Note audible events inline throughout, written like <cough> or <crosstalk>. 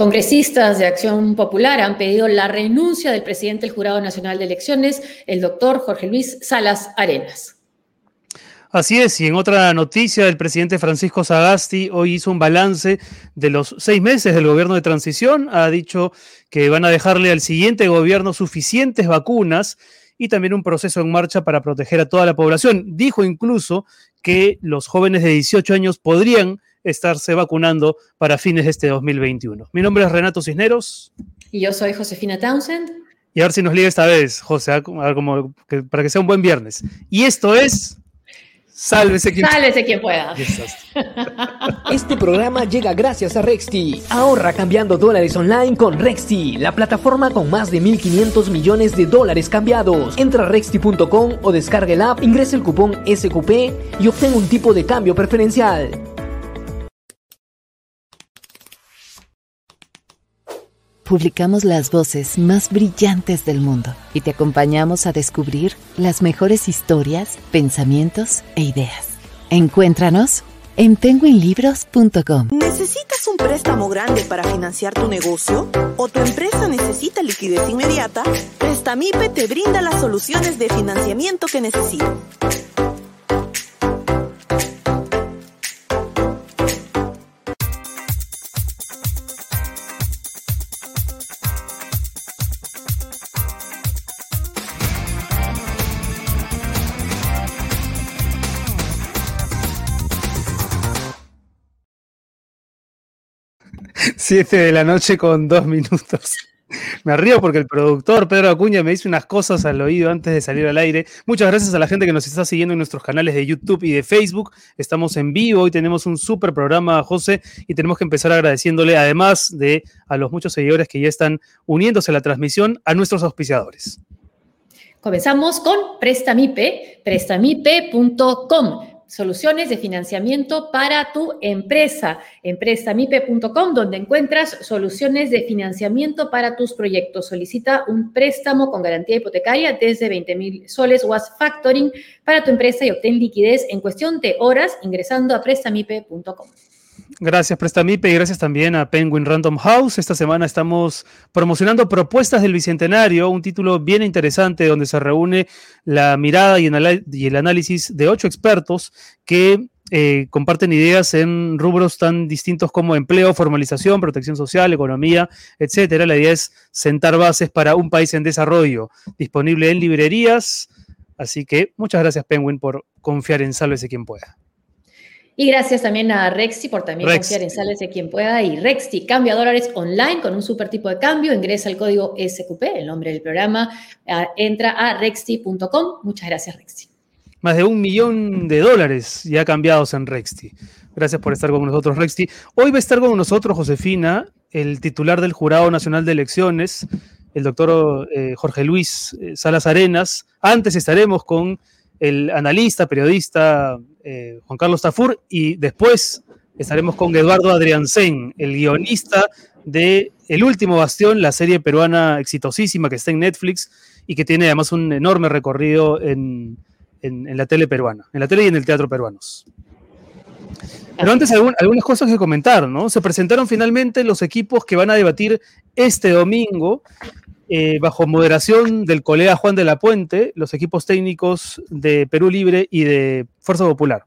Congresistas de Acción Popular han pedido la renuncia del presidente del Jurado Nacional de Elecciones, el doctor Jorge Luis Salas Arenas. Así es, y en otra noticia, el presidente Francisco Sagasti hoy hizo un balance de los seis meses del gobierno de transición. Ha dicho que van a dejarle al siguiente gobierno suficientes vacunas y también un proceso en marcha para proteger a toda la población. Dijo incluso que los jóvenes de 18 años podrían estarse vacunando para fines de este 2021. Mi nombre es Renato Cisneros. Y yo soy Josefina Townsend. Y a ver si nos liga esta vez, José, como para que sea un buen viernes. Y esto es... Sálvese quien, Sálvese quien pueda. <laughs> Este programa llega gracias a Rexti. Ahorra cambiando dólares online con Rexti, la plataforma con más de 1.500 millones de dólares cambiados. Entra a rexti.com o descarga el app, ingresa el cupón SQP y obtén un tipo de cambio preferencial. Publicamos las voces más brillantes del mundo y te acompañamos a descubrir las mejores historias, pensamientos e ideas. Encuéntranos en penguinlibros.com. ¿Necesitas un préstamo grande para financiar tu negocio? ¿O tu empresa necesita liquidez inmediata? Prestamipe te brinda las soluciones de financiamiento que necesitas. Siete de la noche con dos minutos. <laughs> Me río porque el productor Pedro Acuña me dice unas cosas al oído antes de salir al aire. Muchas gracias a la gente que nos está siguiendo en nuestros canales de YouTube y de Facebook. Estamos en vivo y tenemos un súper programa, José, y tenemos que empezar agradeciéndole, además de a los muchos seguidores que ya están uniéndose a la transmisión, a nuestros auspiciadores. Comenzamos con Prestamipe, prestamipe.com soluciones de financiamiento para tu empresa. Emprestamipe.com, donde encuentras soluciones de financiamiento para tus proyectos. Solicita un préstamo con garantía hipotecaria desde 20 mil soles Was Factoring para tu empresa y obtén liquidez en cuestión de horas ingresando a prestamipe.com. Gracias Prestamipe y gracias también a Penguin Random House. Esta semana estamos promocionando Propuestas del Bicentenario, un título bien interesante donde se reúne la mirada y el análisis de ocho expertos que eh, comparten ideas en rubros tan distintos como empleo, formalización, protección social, economía, etcétera. La idea es sentar bases para un país en desarrollo, disponible en librerías. Así que muchas gracias, Penguin, por confiar en Sálvese quien pueda. Y gracias también a Rexti por también confiar en Sales de quien pueda. Y Rexti cambia dólares online con un super tipo de cambio. Ingresa el código SQP, el nombre del programa. entra a rexti.com. Muchas gracias, Rexti. Más de un millón de dólares ya cambiados en Rexti. Gracias por estar con nosotros, Rexti. Hoy va a estar con nosotros, Josefina, el titular del Jurado Nacional de Elecciones, el doctor eh, Jorge Luis eh, Salas Arenas. Antes estaremos con el analista, periodista eh, Juan Carlos Tafur y después estaremos con Eduardo Adriansen, el guionista de El último bastión, la serie peruana exitosísima que está en Netflix y que tiene además un enorme recorrido en, la tele peruana, en la tele y en el teatro peruanos. Pero antes algunas cosas que comentar, ¿no? Se presentaron finalmente los equipos que van a debatir este domingo eh, bajo moderación del colega Juan de la Puente, los equipos técnicos de Perú Libre y de Fuerza Popular.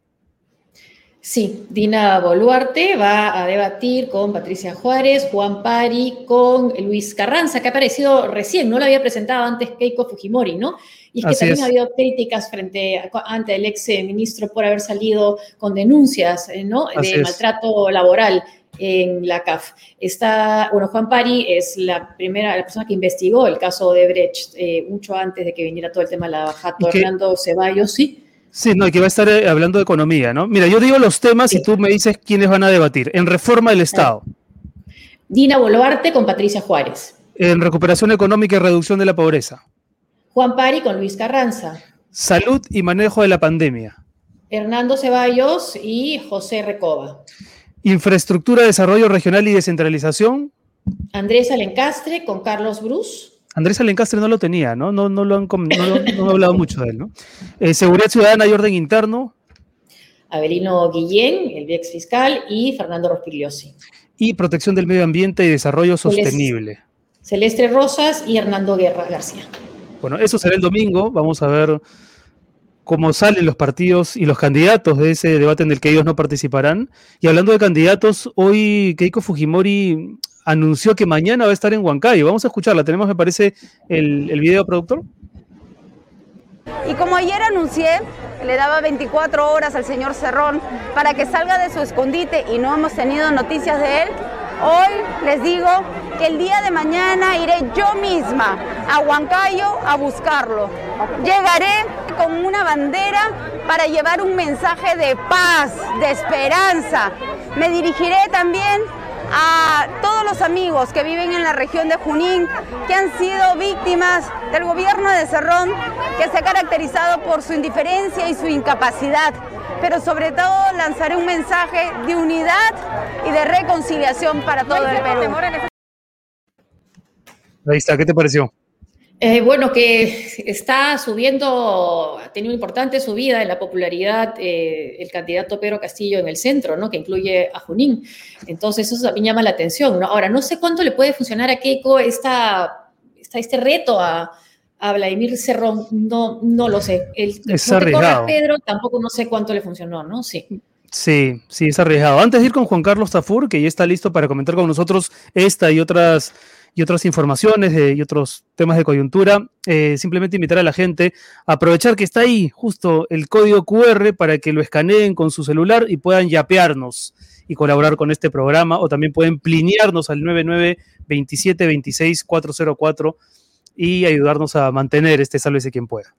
Sí, Dina Boluarte va a debatir con Patricia Juárez, Juan Pari, con Luis Carranza, que ha aparecido recién, no lo había presentado antes Keiko Fujimori, ¿no? Y es que también ha habido críticas frente ante el ex ministro por haber salido con denuncias, eh, ¿no? de maltrato laboral en la CAF. Está, bueno, Juan Pari es la primera, la persona que investigó el caso de Brecht eh, mucho antes de que viniera todo el tema de la baja. Fernando Ceballos, ¿sí? Sí, no, que va a estar eh, hablando de economía, ¿no? Mira, yo digo los temas y tú me dices quiénes van a debatir. En reforma del Estado. Dina Boluarte con Patricia Juárez. En recuperación económica y reducción de la pobreza. Juan Pari con Luis Carranza. Salud y manejo de la pandemia. Hernando Ceballos y José Recoba. Infraestructura, desarrollo regional y descentralización. Andrés Alencastre con Carlos Bruce. Andrés Alencastre no lo tenía, ¿no? No, no, lo han, no, hablado mucho de él, ¿no? Eh, seguridad ciudadana y orden interno. Abelino Guillén, el ex fiscal, y Fernando Rospigliosi. y Protección del Medio Ambiente y Desarrollo Sostenible. Celeste Rosas y Hernando Guerra García. Bueno, eso será el domingo. Vamos a ver cómo salen los partidos y los candidatos de ese debate en el que ellos no participarán. Y hablando de candidatos, hoy Keiko Fujimori anunció que mañana va a estar en Huancayo. Vamos a escucharla. Tenemos, me parece, el, el video, productor. Y como ayer anuncié, le daba 24 horas al señor Cerrón para que salga de su escondite y no hemos tenido noticias de él, hoy les digo que el día de mañana iré yo misma a Huancayo a buscarlo. Llegaré con una bandera para llevar un mensaje de paz, de esperanza. Me dirigiré también a todos los amigos que viven en la región de Junín, que han sido víctimas del gobierno de Cerrón, que se ha caracterizado por su indiferencia y su incapacidad. Pero sobre todo lanzaré un mensaje de unidad y de reconciliación para todo el Perú. Ahí está, ¿qué te pareció? Eh, bueno, que está subiendo, ha tenido una importante subida en la popularidad eh, el candidato Pedro Castillo en el centro, ¿no? Que incluye a Junín. Entonces, eso también llama la atención, ¿no? Ahora, no sé cuánto le puede funcionar a Keiko esta, esta este reto a, a Vladimir Cerrón, no, no lo sé. El, Es no te corras, arriesgado. Pedro, tampoco no sé cuánto le funcionó, ¿no? Sí. Sí, sí, es arriesgado. Antes de ir con Juan Carlos Tafur, que ya está listo para comentar con nosotros esta y otras, y otras informaciones de- y otros temas de coyuntura, eh, simplemente invitar a la gente a aprovechar que está ahí justo el código QR para que lo escaneen con su celular y puedan yapearnos y colaborar con este programa o también pueden plinearnos al 99 27 26 404 y ayudarnos a mantener este sálvese quien pueda.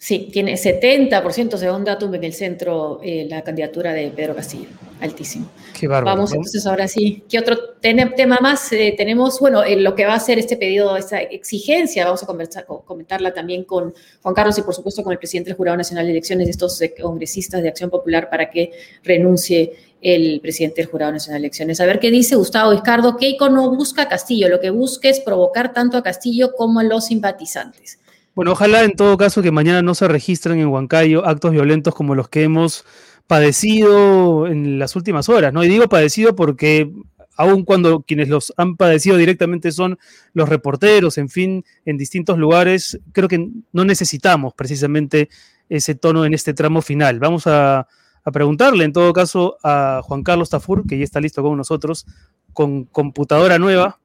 Sí, tiene 70% según Datum en el centro eh, la candidatura de Pedro Castillo. Altísimo. Qué bárbaro. Vamos ¿no? entonces ahora sí. ¿Qué otro tema más eh, tenemos? Bueno, eh, lo que va a ser este pedido, esta exigencia, vamos a conversar, comentarla también con Juan Carlos y por supuesto con el presidente del Jurado Nacional de Elecciones, de estos congresistas de Acción Popular, para que renuncie el presidente del Jurado Nacional de Elecciones. A ver qué dice Gustavo Vizcardo. Keiko no busca a Castillo, lo que busca es provocar tanto a Castillo como a los simpatizantes. Bueno, ojalá en todo caso que mañana no se registren en Huancayo actos violentos como los que hemos padecido en las últimas horas, ¿no? Y digo padecido porque aun cuando quienes los han padecido directamente son los reporteros, en fin, en distintos lugares, creo que no necesitamos precisamente ese tono en este tramo final. Vamos a, a preguntarle en todo caso a Juan Carlos Tafur, que ya está listo con nosotros, con computadora nueva.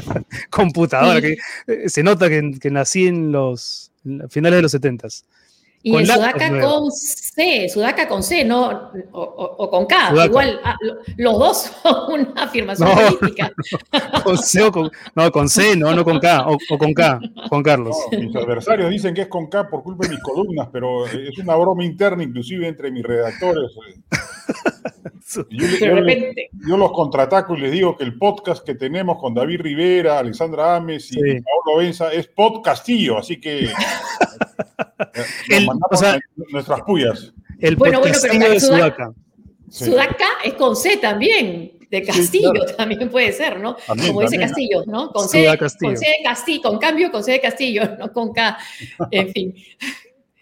<laughs> computadora, Sí. que eh, se nota que, que nací en los en finales de los 70 Y Con el Sudaca nuevo. con C, Sudaca con C, no, o, o- o con K. Sudaca. Igual, ah, lo- los dos <laughs> son una afirmación No. política. <laughs> Con C o con, no, con C, no, no con K, o, o con K, Juan Carlos. No, mis adversarios dicen que es con K por culpa de mis columnas, pero es una broma interna, inclusive entre mis redactores. Yo, le- De yo le- repente. yo los contraataco y les digo que el podcast que tenemos con David Rivera, Alexandra Ames y Sí. Paolo Benza es Pod Castillo, así que <laughs> eh, nos El- mandamos o sea- nuestras puyas. El Bueno, bueno, pero podcastillo de Sudaca- Sudaca. Sí. Sudaca es con C también, de Castillo claro. también puede ser, ¿no? También, Como dice Castillo, ¿no? Con C, Castillo. con C de Castillo, con cambio con C de Castillo, <laughs> no con K. En fin.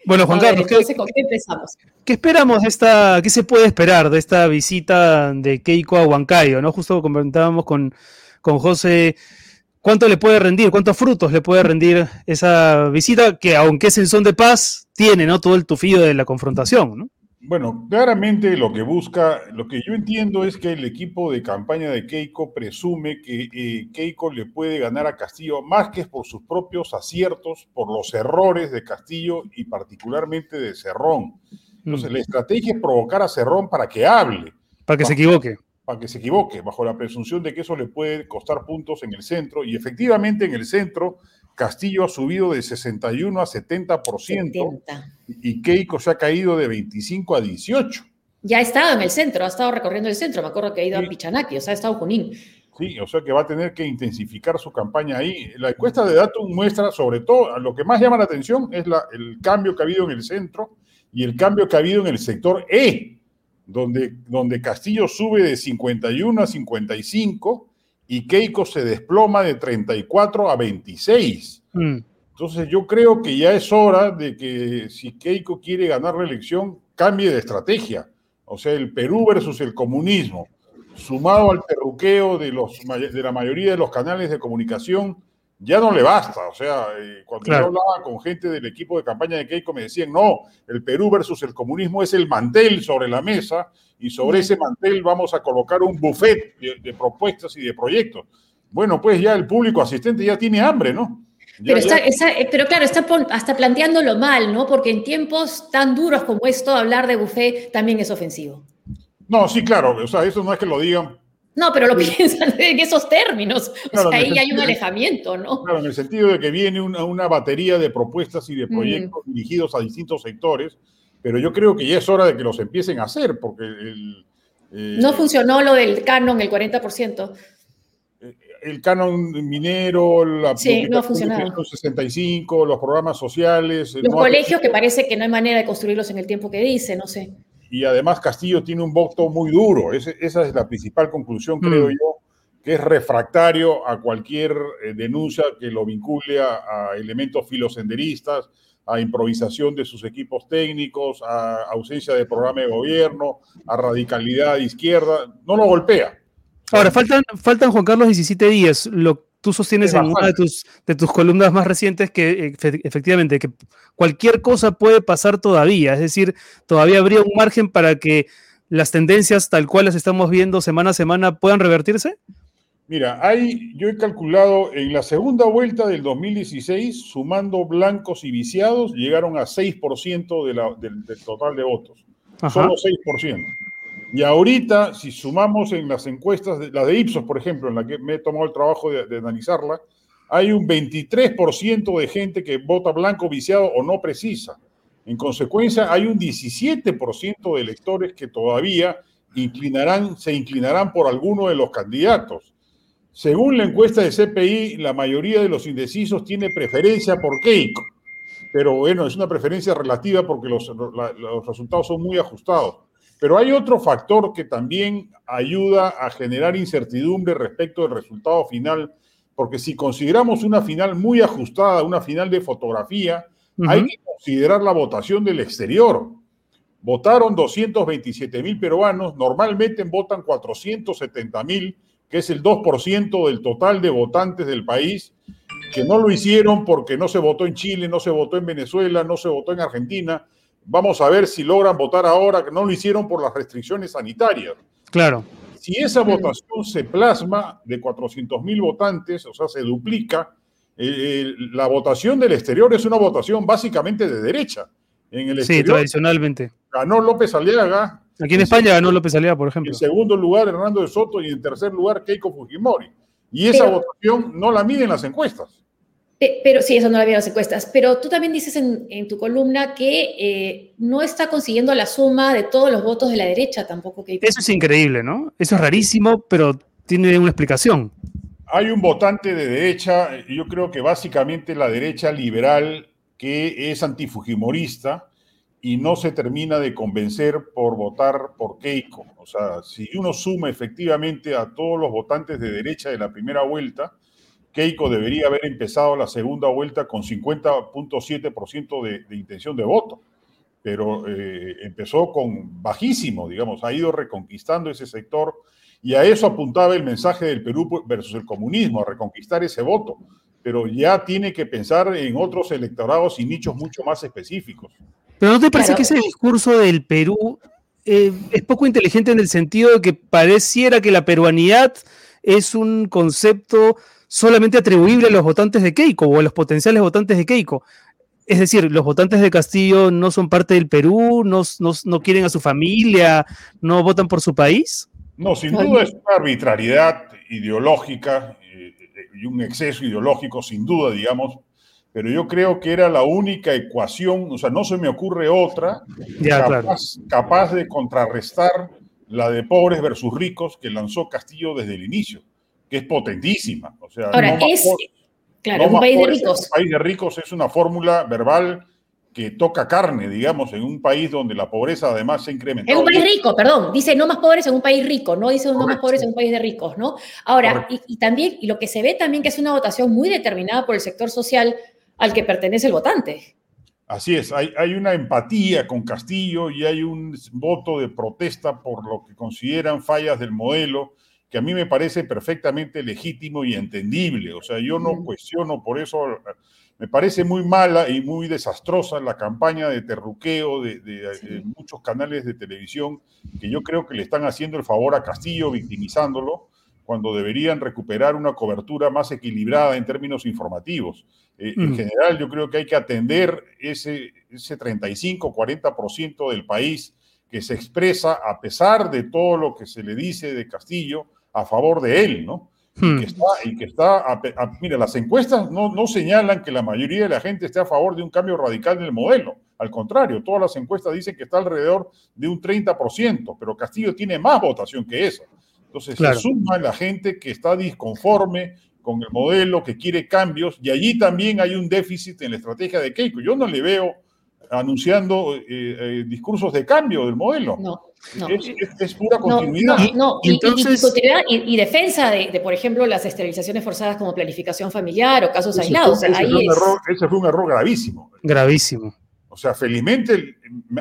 Bueno, Juan ver, Carlos, ¿qué, entonces, ¿con qué empezamos? qué esperamos de esta, qué se puede esperar de esta visita de Keiko a Huancayo? ¿no? Justo comentábamos con, con José, ¿cuánto le puede rendir, cuántos frutos le puede rendir esa visita que, aunque es en son de paz, tiene ¿no? todo el tufillo de la confrontación, ¿no? Bueno, claramente lo que busca, lo que yo entiendo es que el equipo de campaña de Keiko presume que eh, Keiko le puede ganar a Castillo más que por sus propios aciertos, por los errores de Castillo y particularmente de Cerrón. Entonces, Mm, la estrategia es provocar a Cerrón para que hable, Para que se equivoque. para que se equivoque, bajo la presunción de que eso le puede costar puntos en el centro. Y efectivamente en el centro, Castillo ha subido de 61 a 70%. 70. y Keiko se ha caído de 25 a 18. Ya ha estado en el centro, ha estado recorriendo el centro. Me acuerdo que ha ido Sí. a Pichanaki, o sea, ha estado Junín. Sí, o sea que va a tener que intensificar su campaña ahí. La encuesta de Datum muestra, sobre todo, lo que más llama la atención es la- el cambio que ha habido en el centro y el cambio que ha habido en el sector E, donde, donde Castillo sube de 51 a 55 y Keiko se desploma de 34 a 26. Mm, Entonces yo creo que ya es hora de que si Keiko quiere ganar la elección, cambie de estrategia. O sea, el Perú versus el comunismo. sumado al terruqueo de, los, de la mayoría de los canales de comunicación, ya no le basta. O sea, eh, cuando yo hablaba con gente del equipo de campaña de Keiko, me decían, no, el Perú versus el comunismo es el mantel sobre la mesa y sobre ese mantel vamos a colocar un buffet de, propuestas y de proyectos. Bueno, pues ya el público asistente ya tiene hambre, ¿no? pero, eh, pero, claro, está hasta planteándolo mal, ¿no? Porque en tiempos tan duros como esto, hablar de buffet también es ofensivo. No, sí, claro, o sea, eso no es que lo digan no, pero lo <laughs> piensan en esos términos. o sea, ahí hay un alejamiento, ¿no? Claro, en el sentido de que viene una, batería de propuestas y de mm. proyectos dirigidos a distintos sectores, pero yo creo que ya es hora de que los empiecen a hacer, porque el, eh, no funcionó lo del canon, el 40%. Eh, el canon minero, la sí, no 65, los programas sociales. Los colegios que parece que no hay manera de construirlos en el tiempo que dice, no sé y además Castillo tiene un voto muy duro. esa es la principal conclusión, creo mm. yo, que es refractario a cualquier eh, denuncia que lo vincule a, elementos filosenderistas, a improvisación de sus equipos técnicos, a ausencia de programa de gobierno, a radicalidad de izquierda. No lo golpea. Ahora, faltan, faltan Juan Carlos 17 días. Lo, tú sostienes en una de tus, de tus columnas más recientes que efectivamente que cualquier cosa puede pasar todavía, es decir, todavía habría un margen para que las tendencias tal cual las estamos viendo semana a semana puedan revertirse. Mira, hay, yo he calculado en la segunda vuelta del 2016, sumando blancos y viciados, llegaron a 6% de la, del, total de votos. Solo 6%. Y ahorita, si sumamos en las encuestas, de, la de Ipsos, por ejemplo, en la que me he tomado el trabajo de, analizarla, hay un 23% de gente que vota blanco, viciado o no precisa. En consecuencia, hay un 17% de electores que todavía inclinarán, se inclinarán por alguno de los candidatos. Según la encuesta de CPI, la mayoría de los indecisos tiene preferencia por Keiko. Pero bueno, es una preferencia relativa porque los resultados son muy ajustados. Pero hay otro factor que también ayuda a generar incertidumbre respecto del resultado final, porque si consideramos una final muy ajustada, una final de fotografía, hay que considerar la votación del exterior. Votaron 227 mil peruanos, normalmente votan 470 mil, que es el 2% del total de votantes del país, que no lo hicieron porque no se votó en Chile, no se votó en Venezuela, no se votó en Argentina, Vamos a ver si logran votar ahora, que no lo hicieron por las restricciones sanitarias. Claro. Si esa votación se plasma de 400 mil votantes, o sea, se duplica, eh, la votación del exterior es una votación básicamente de derecha. En el sí, tradicionalmente. Ganó López Aliaga. Aquí en España ganó López Aliaga, por ejemplo. En segundo lugar, Hernando de Soto y en tercer lugar, Keiko Fujimori. Y esa votación no la miden las encuestas. Pero sí, eso no lo había las encuestas. Pero tú también dices en, tu columna que eh, no está consiguiendo la suma de todos los votos de la derecha tampoco. Que... Eso es increíble, ¿no? Eso es rarísimo, pero tiene una explicación. Hay un votante de derecha, yo creo que básicamente la derecha liberal, que es antifujimorista y no se termina de convencer por votar por Keiko. O sea, si uno suma efectivamente a todos los votantes de derecha de la primera vuelta, Keiko debería haber empezado la segunda vuelta con 50.7% de, de intención de voto, pero eh, empezó con bajísimo, digamos, ha ido reconquistando ese sector y a eso apuntaba el mensaje del Perú versus el comunismo, a reconquistar ese voto, pero ya tiene que pensar en otros electorados y nichos mucho más específicos. Pero ¿no te parece que ese discurso del Perú eh, es poco inteligente en el sentido de que pareciera que la peruanidad es un concepto solamente atribuible a los votantes de Keiko o a los potenciales votantes de Keiko. Es decir, los votantes de Castillo no son parte del Perú, no, no, quieren a su familia, no votan por su país. No, sin duda es una arbitrariedad ideológica eh, y un exceso ideológico, sin duda, digamos, pero yo creo que era la única ecuación, o sea, no se me ocurre otra capaz de contrarrestar la de pobres versus ricos que lanzó Castillo desde el inicio que es potentísima. O sea, Ahora, es, claro, un país de ricos. Un país de ricos es una fórmula verbal que toca carne, digamos, en un país donde la pobreza además se ha incrementado. En un país rico, perdón, dice no más pobres en un país rico, no dice no más pobres en un país de ricos, ¿no? Ahora, y, también, y lo que se ve también que es una votación muy determinada por el sector social al que pertenece el votante. Así es, hay, hay, una empatía con Castillo y hay un voto de protesta por lo que consideran fallas del modelo, que a mí me parece perfectamente legítimo y entendible. O sea, yo no cuestiono por eso, me parece muy mala y muy desastrosa la campaña de terruqueo de, de muchos canales de televisión que yo creo que le están haciendo el favor a Castillo victimizándolo cuando deberían recuperar una cobertura más equilibrada en términos informativos. Eh, en mm. general, yo creo que hay que atender ese, ese 35-40% del país que se expresa a pesar de todo lo que se le dice de Castillo a favor de él, ¿no? Y hmm. que está, y que está mira, las encuestas no, no señalan que la mayoría de la gente esté a favor de un cambio radical en el modelo. Al contrario, todas las encuestas dicen que está alrededor de un 30%, pero Castillo tiene más votación que esa. Entonces se suma la gente que está disconforme con el modelo, que quiere cambios, y allí también hay un déficit en la estrategia de Keiko. Yo no le veo anunciando eh, eh, discursos de cambio del modelo. No, no. Es, pura continuidad. No, y, y, defensa de, por ejemplo, las esterilizaciones forzadas como planificación familiar o casos aislados. ese, fue un error, ese fue un error gravísimo. Gravísimo. O sea, felizmente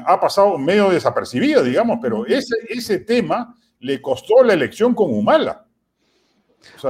ha pasado medio desapercibido, digamos, pero ese, ese tema le costó la elección con Humala.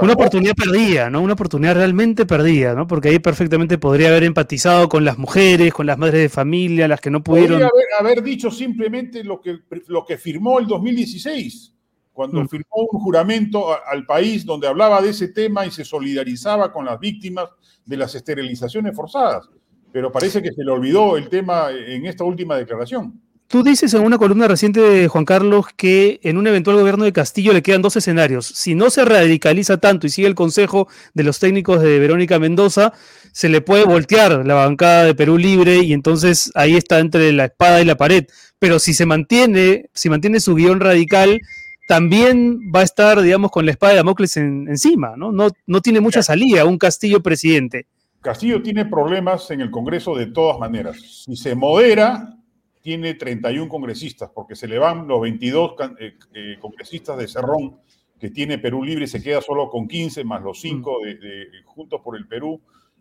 Una oportunidad perdida, ¿no? Una oportunidad realmente perdida, ¿no? Porque ahí perfectamente podría haber empatizado con las mujeres, con las madres de familia, las que no pudieron. Podría haber, dicho simplemente lo que, lo que firmó el 2016, cuando mm. firmó un juramento al país donde hablaba de ese tema y se solidarizaba con las víctimas de las esterilizaciones forzadas. Pero parece que se le olvidó el tema en esta última declaración. Tú dices en una columna reciente de Juan Carlos que en un eventual gobierno de Castillo le quedan dos escenarios. Si no se radicaliza tanto y sigue el consejo de los técnicos de Verónica Mendoza, se le puede voltear la bancada de Perú Libre y entonces ahí está entre la espada y la pared. Pero si se mantiene, si mantiene su guion radical, también va a estar, digamos, con la espada de Damocles encima, ¿no? ¿no? No tiene mucha salida un Castillo presidente. Castillo tiene problemas en el Congreso de todas maneras. Si se modera, tiene 31 congresistas, porque se le van los 22 eh, eh, congresistas de Cerrón que tiene Perú Libre, se queda solo con 15, más los 5 de, Juntos por el Perú,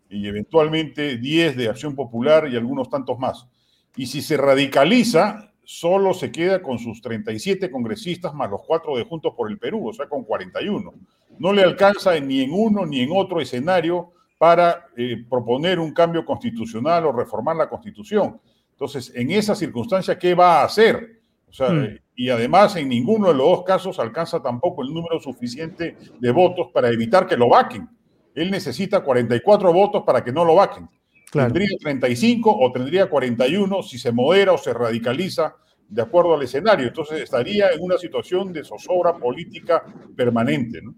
y eventualmente 10 de Acción Popular y algunos tantos más. Y si se radicaliza, solo se queda con sus 37 congresistas más los 4 de Juntos por el Perú, o sea, con 41. No le alcanza ni en uno ni en otro escenario para eh, proponer un cambio constitucional o reformar la constitución. Entonces, en esa circunstancia, ¿qué va a hacer? O sea, hmm. y además en ninguno de los dos casos alcanza tampoco el número suficiente de votos para evitar que lo vaquen. Él necesita 44 votos para que no lo vaquen. Tendría 35 o tendría 41 si se modera o se radicaliza de acuerdo al escenario. Entonces estaría en una situación de zozobra política permanente. ¿no?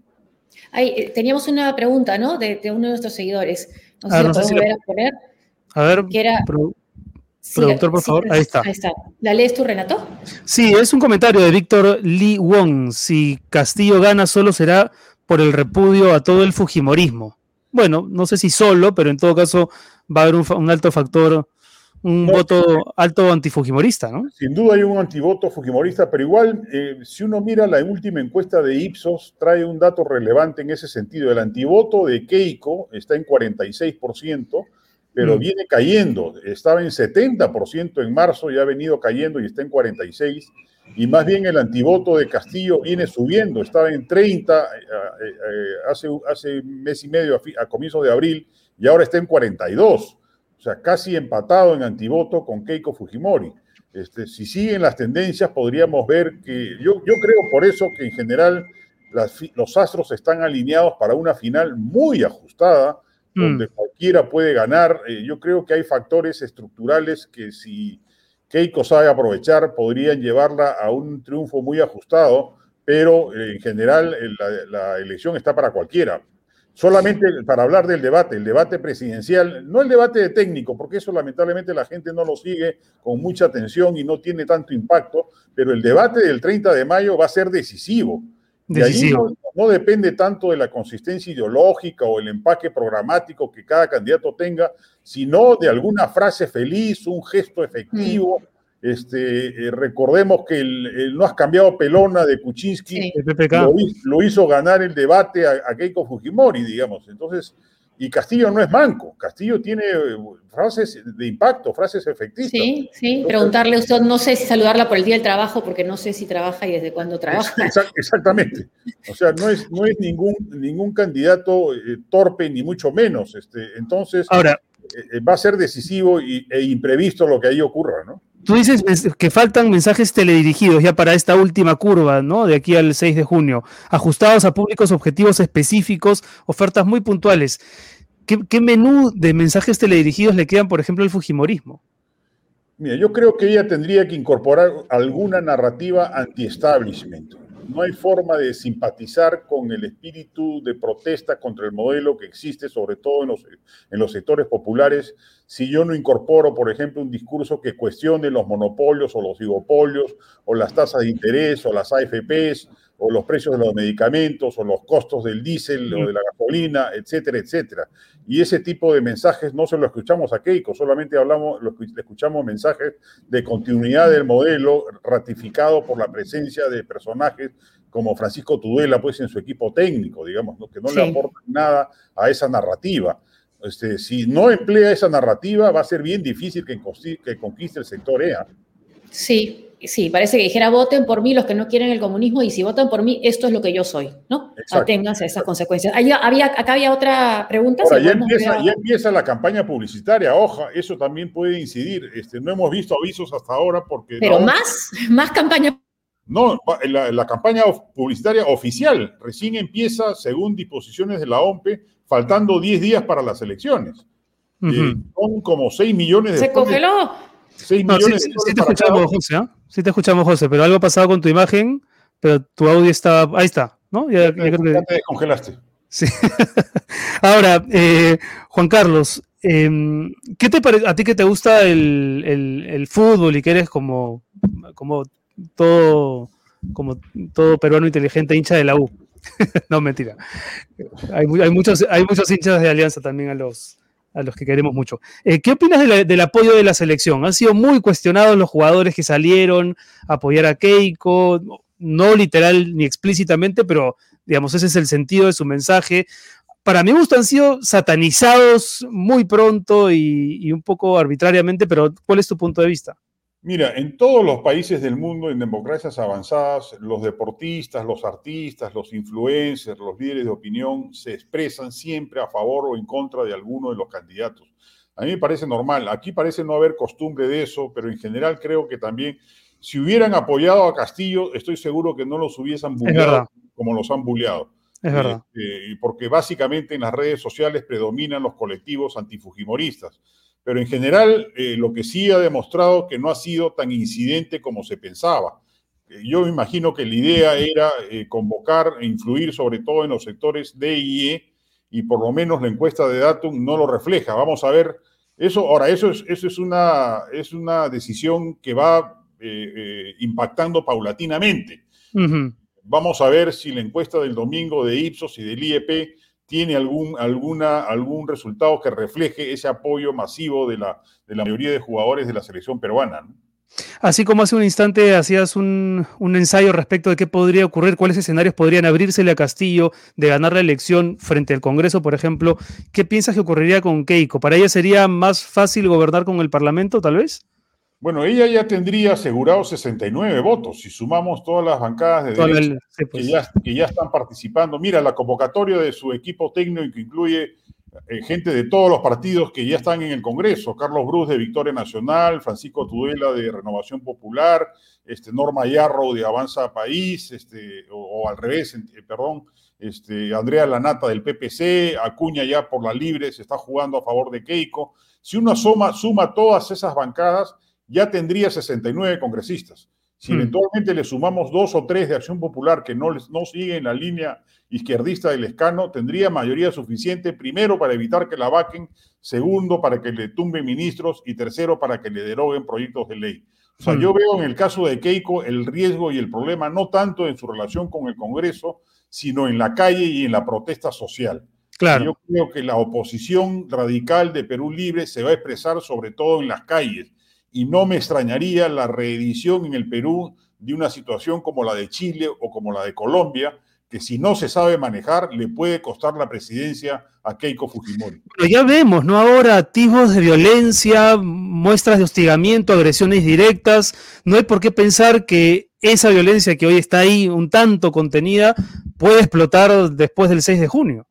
Eh, teníamos una pregunta, ¿no? De, uno de nuestros seguidores. No sé si lo podemos volver a poner. A ver, que era, Productor, por favor. Ahí está. Ahí está. ¿La lees tú, Renato? Sí, es un comentario de Víctor Lee Wong. Si Castillo gana, solo será por el repudio a todo el Fujimorismo. Bueno, no sé si solo, pero en todo caso va a haber un, alto factor, un voto alto antifujimorista, ¿no? Sin duda hay un antivoto fujimorista, pero igual, eh, si uno mira la última encuesta de Ipsos, trae un dato relevante en ese sentido. El antivoto de Keiko está en 46%, pero mm. viene cayendo. Estaba en 70% en marzo y ha venido cayendo y está en 46%. Y más bien el antivoto de Castillo viene subiendo, estaba en 30 eh, eh, hace, hace un mes y medio, a, comienzos de abril, y ahora está en 42. O sea, casi empatado en antivoto con Keiko Fujimori. Este, si siguen las tendencias, podríamos ver que yo, yo creo por eso que en general los astros están alineados para una final muy ajustada, donde mm. cualquiera puede ganar. Eh, yo creo que hay factores estructurales que si Keiko sabe aprovechar podrían llevarla a un triunfo muy ajustado, pero eh, en general la, elección está para cualquiera. Solamente para hablar del debate, el debate presidencial, no el debate de técnico, porque eso lamentablemente la gente no lo sigue con mucha atención y no tiene tanto impacto, pero el debate del 30 de mayo va a ser decisivo no, depende tanto de la consistencia ideológica o el empaque programático que cada candidato tenga, sino de alguna frase feliz, un gesto efectivo. Mm. Este, eh, recordemos que el, no has cambiado pelona de Kuczynski lo, hizo ganar el debate a, Keiko Fujimori, digamos. Entonces, Y Castillo no es manco, Castillo tiene eh, frases de impacto, frases efectivas. Sí, sí, preguntarle a usted, no sé si saludarla por el día del trabajo, porque no sé si trabaja y desde cuándo trabaja. Exactamente. O sea, no es, no es ningún, ningún candidato eh, torpe, ni mucho menos. Este, entonces, Ahora, eh, va a ser decisivo y, e imprevisto lo que ahí ocurra, ¿no? Tú dices que faltan mensajes teledirigidos ya para esta última curva, ¿no? De aquí al 6 de junio, ajustados a públicos objetivos específicos, ofertas muy puntuales. ¿Qué, menú de mensajes teledirigidos le quedan, por ejemplo, al Fujimorismo? Mira, yo creo que ella tendría que incorporar alguna narrativa anti-establishment. No hay forma de simpatizar con el espíritu de protesta contra el modelo que existe, sobre todo en los, en los sectores populares, si yo no incorporo, por ejemplo, un discurso que cuestione los monopolios o los oligopolios o las tasas de interés o las AFPs o los precios de los medicamentos o los costos del diésel o de la gasolina, etcétera, etcétera. Y ese tipo de mensajes no se lo escuchamos a Keiko, solamente hablamos, lo, escuchamos mensajes de continuidad del modelo ratificado por la presencia de personajes como Francisco Tudela, pues en su equipo técnico, digamos, que no le aportan nada a esa narrativa. Este, si no emplea esa narrativa, va a ser bien difícil que, que conquiste el sector EA. Sí, sí, parece que dijera voten por mí los que no quieren el comunismo y si votan por mí, esto es lo que yo soy, ¿no? Aténganse a esas consecuencias. había, acá había otra pregunta. ya, empieza, la campaña publicitaria, oja, eso también puede incidir. Este, no hemos visto avisos hasta ahora porque... Pero más, más campaña no, la, campaña publicitaria oficial recién empieza según disposiciones de la OMPE, faltando 10 días para las elecciones. Eh, son como 6 millones de... Se congeló. 6 millones sí, sí, te escuchamos, José, ¿eh? Sí te escuchamos, José, pero algo ha pasado con tu imagen, pero tu audio está... Ahí está, ¿no? Ya, te descongelaste. Sí. <laughs> Ahora, eh, Juan Carlos, em, ¿qué te parece, a ti que te gusta el, el, fútbol y que eres como, como todo, como todo peruano inteligente hincha de la U. <laughs> no, mentira. Hay, muchos, hay muchos hinchas de Alianza también a los, a los que queremos mucho. Eh, ¿Qué opinas del apoyo de la selección? Han sido muy cuestionados los jugadores que salieron a apoyar a Keiko, no literal ni explícitamente, pero digamos, ese es el sentido de su mensaje. Para mí gusto han sido satanizados muy pronto y un poco arbitrariamente, pero ¿cuál es tu punto de vista? Mira, en todos los países del mundo, en democracias avanzadas, los deportistas, los artistas, los influencers, los líderes de opinión se expresan siempre a favor o en contra de alguno de los candidatos. A mí me parece normal. Aquí parece no haber costumbre de eso, pero en general creo que también, si hubieran apoyado a Castillo, estoy seguro que no los hubiesen bulleado como los han bulleado. Es verdad. Eh, porque básicamente en las redes sociales predominan los colectivos antifujimoristas pero en general eh, lo que sí ha demostrado que no ha sido tan incidente como se pensaba. Eh, yo me imagino que la idea era eh, convocar e influir sobre todo en los sectores D y E, y por lo menos la encuesta de Datum no lo refleja. Vamos a ver, eso, ahora, eso es, eso es, una, es una decisión que va impactando paulatinamente. Vamos a ver si la encuesta del domingo de Ipsos y del IEP tiene algún, alguna, algún resultado que refleje ese apoyo masivo de la, de la mayoría de jugadores de la selección peruana. Así como hace un instante hacías un, ensayo respecto de qué podría ocurrir, cuáles escenarios podrían abrírsele a Castillo de ganar la elección frente al Congreso, por ejemplo, ¿qué piensas que ocurriría con Keiko? ¿Para ella sería más fácil gobernar con el Parlamento, tal vez? Bueno, ella ya tendría asegurado 69 votos si sumamos todas las bancadas de derecha pues. que, ya, que, ya, están participando. Mira, la convocatoria de su equipo técnico que incluye eh, gente de todos los partidos que ya están en el Congreso. Carlos Bruz de Victoria Nacional, Francisco Tudela de Renovación Popular, este, Norma Yarro de Avanza País, este, o, al revés, eh, perdón, este, Andrea Lanata del PPC, Acuña ya por la libre, se está jugando a favor de Keiko. Si uno suma, suma todas esas bancadas, ya tendría 69 congresistas. Si hmm. eventualmente le sumamos dos o tres de Acción Popular que no, no siguen la línea izquierdista del escano, tendría mayoría suficiente, primero, para evitar que la vaquen, segundo, para que le tumben ministros y tercero, para que le deroguen proyectos de ley. O sea, hmm. yo veo en el caso de Keiko el riesgo y el problema no tanto en su relación con el Congreso, sino en la calle y en la protesta social. Claro. Yo creo que la oposición radical de Perú Libre se va a expresar sobre todo en las calles y no me extrañaría la reedición en el Perú de una situación como la de Chile o como la de Colombia, que si no se sabe manejar le puede costar la presidencia a Keiko Fujimori. Pero ya vemos, ¿no? Ahora activos de violencia, muestras de hostigamiento, agresiones directas. No hay por qué pensar que esa violencia que hoy está ahí un tanto contenida puede explotar después del 6 de junio.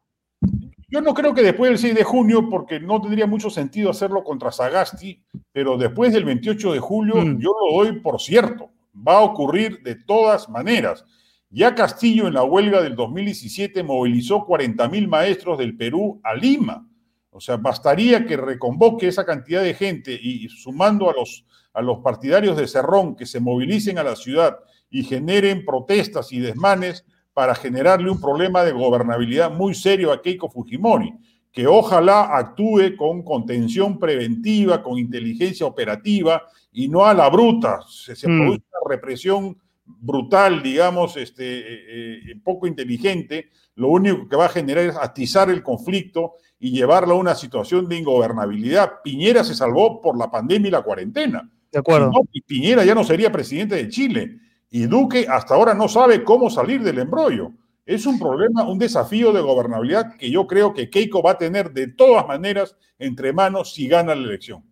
Yo no creo que después del 6 de junio, porque no tendría mucho sentido hacerlo contra Sagasti, pero después del 28 de julio mm. yo lo doy por cierto. Va a ocurrir de todas maneras. Ya Castillo en la huelga del 2017 movilizó 40.000 maestros del Perú a Lima. O sea, bastaría que reconvoque esa cantidad de gente y sumando a los, a los partidarios de Cerrón que se movilicen a la ciudad y generen protestas y desmanes, para generarle un problema de gobernabilidad muy serio a Keiko Fujimori, que ojalá actúe con contención preventiva, con inteligencia operativa y no a la bruta. Se, se mm. produce una represión brutal, digamos, este, eh, eh, poco inteligente, lo único que va a generar es atizar el conflicto y llevarlo a una situación de ingobernabilidad. Piñera se salvó por la pandemia y la cuarentena. De acuerdo. Piñera ya no sería presidente de Chile y Duque hasta ahora no sabe cómo salir del embrollo. Es un problema, un desafío de gobernabilidad que yo creo que Keiko va a tener de todas maneras entre manos si gana la elección.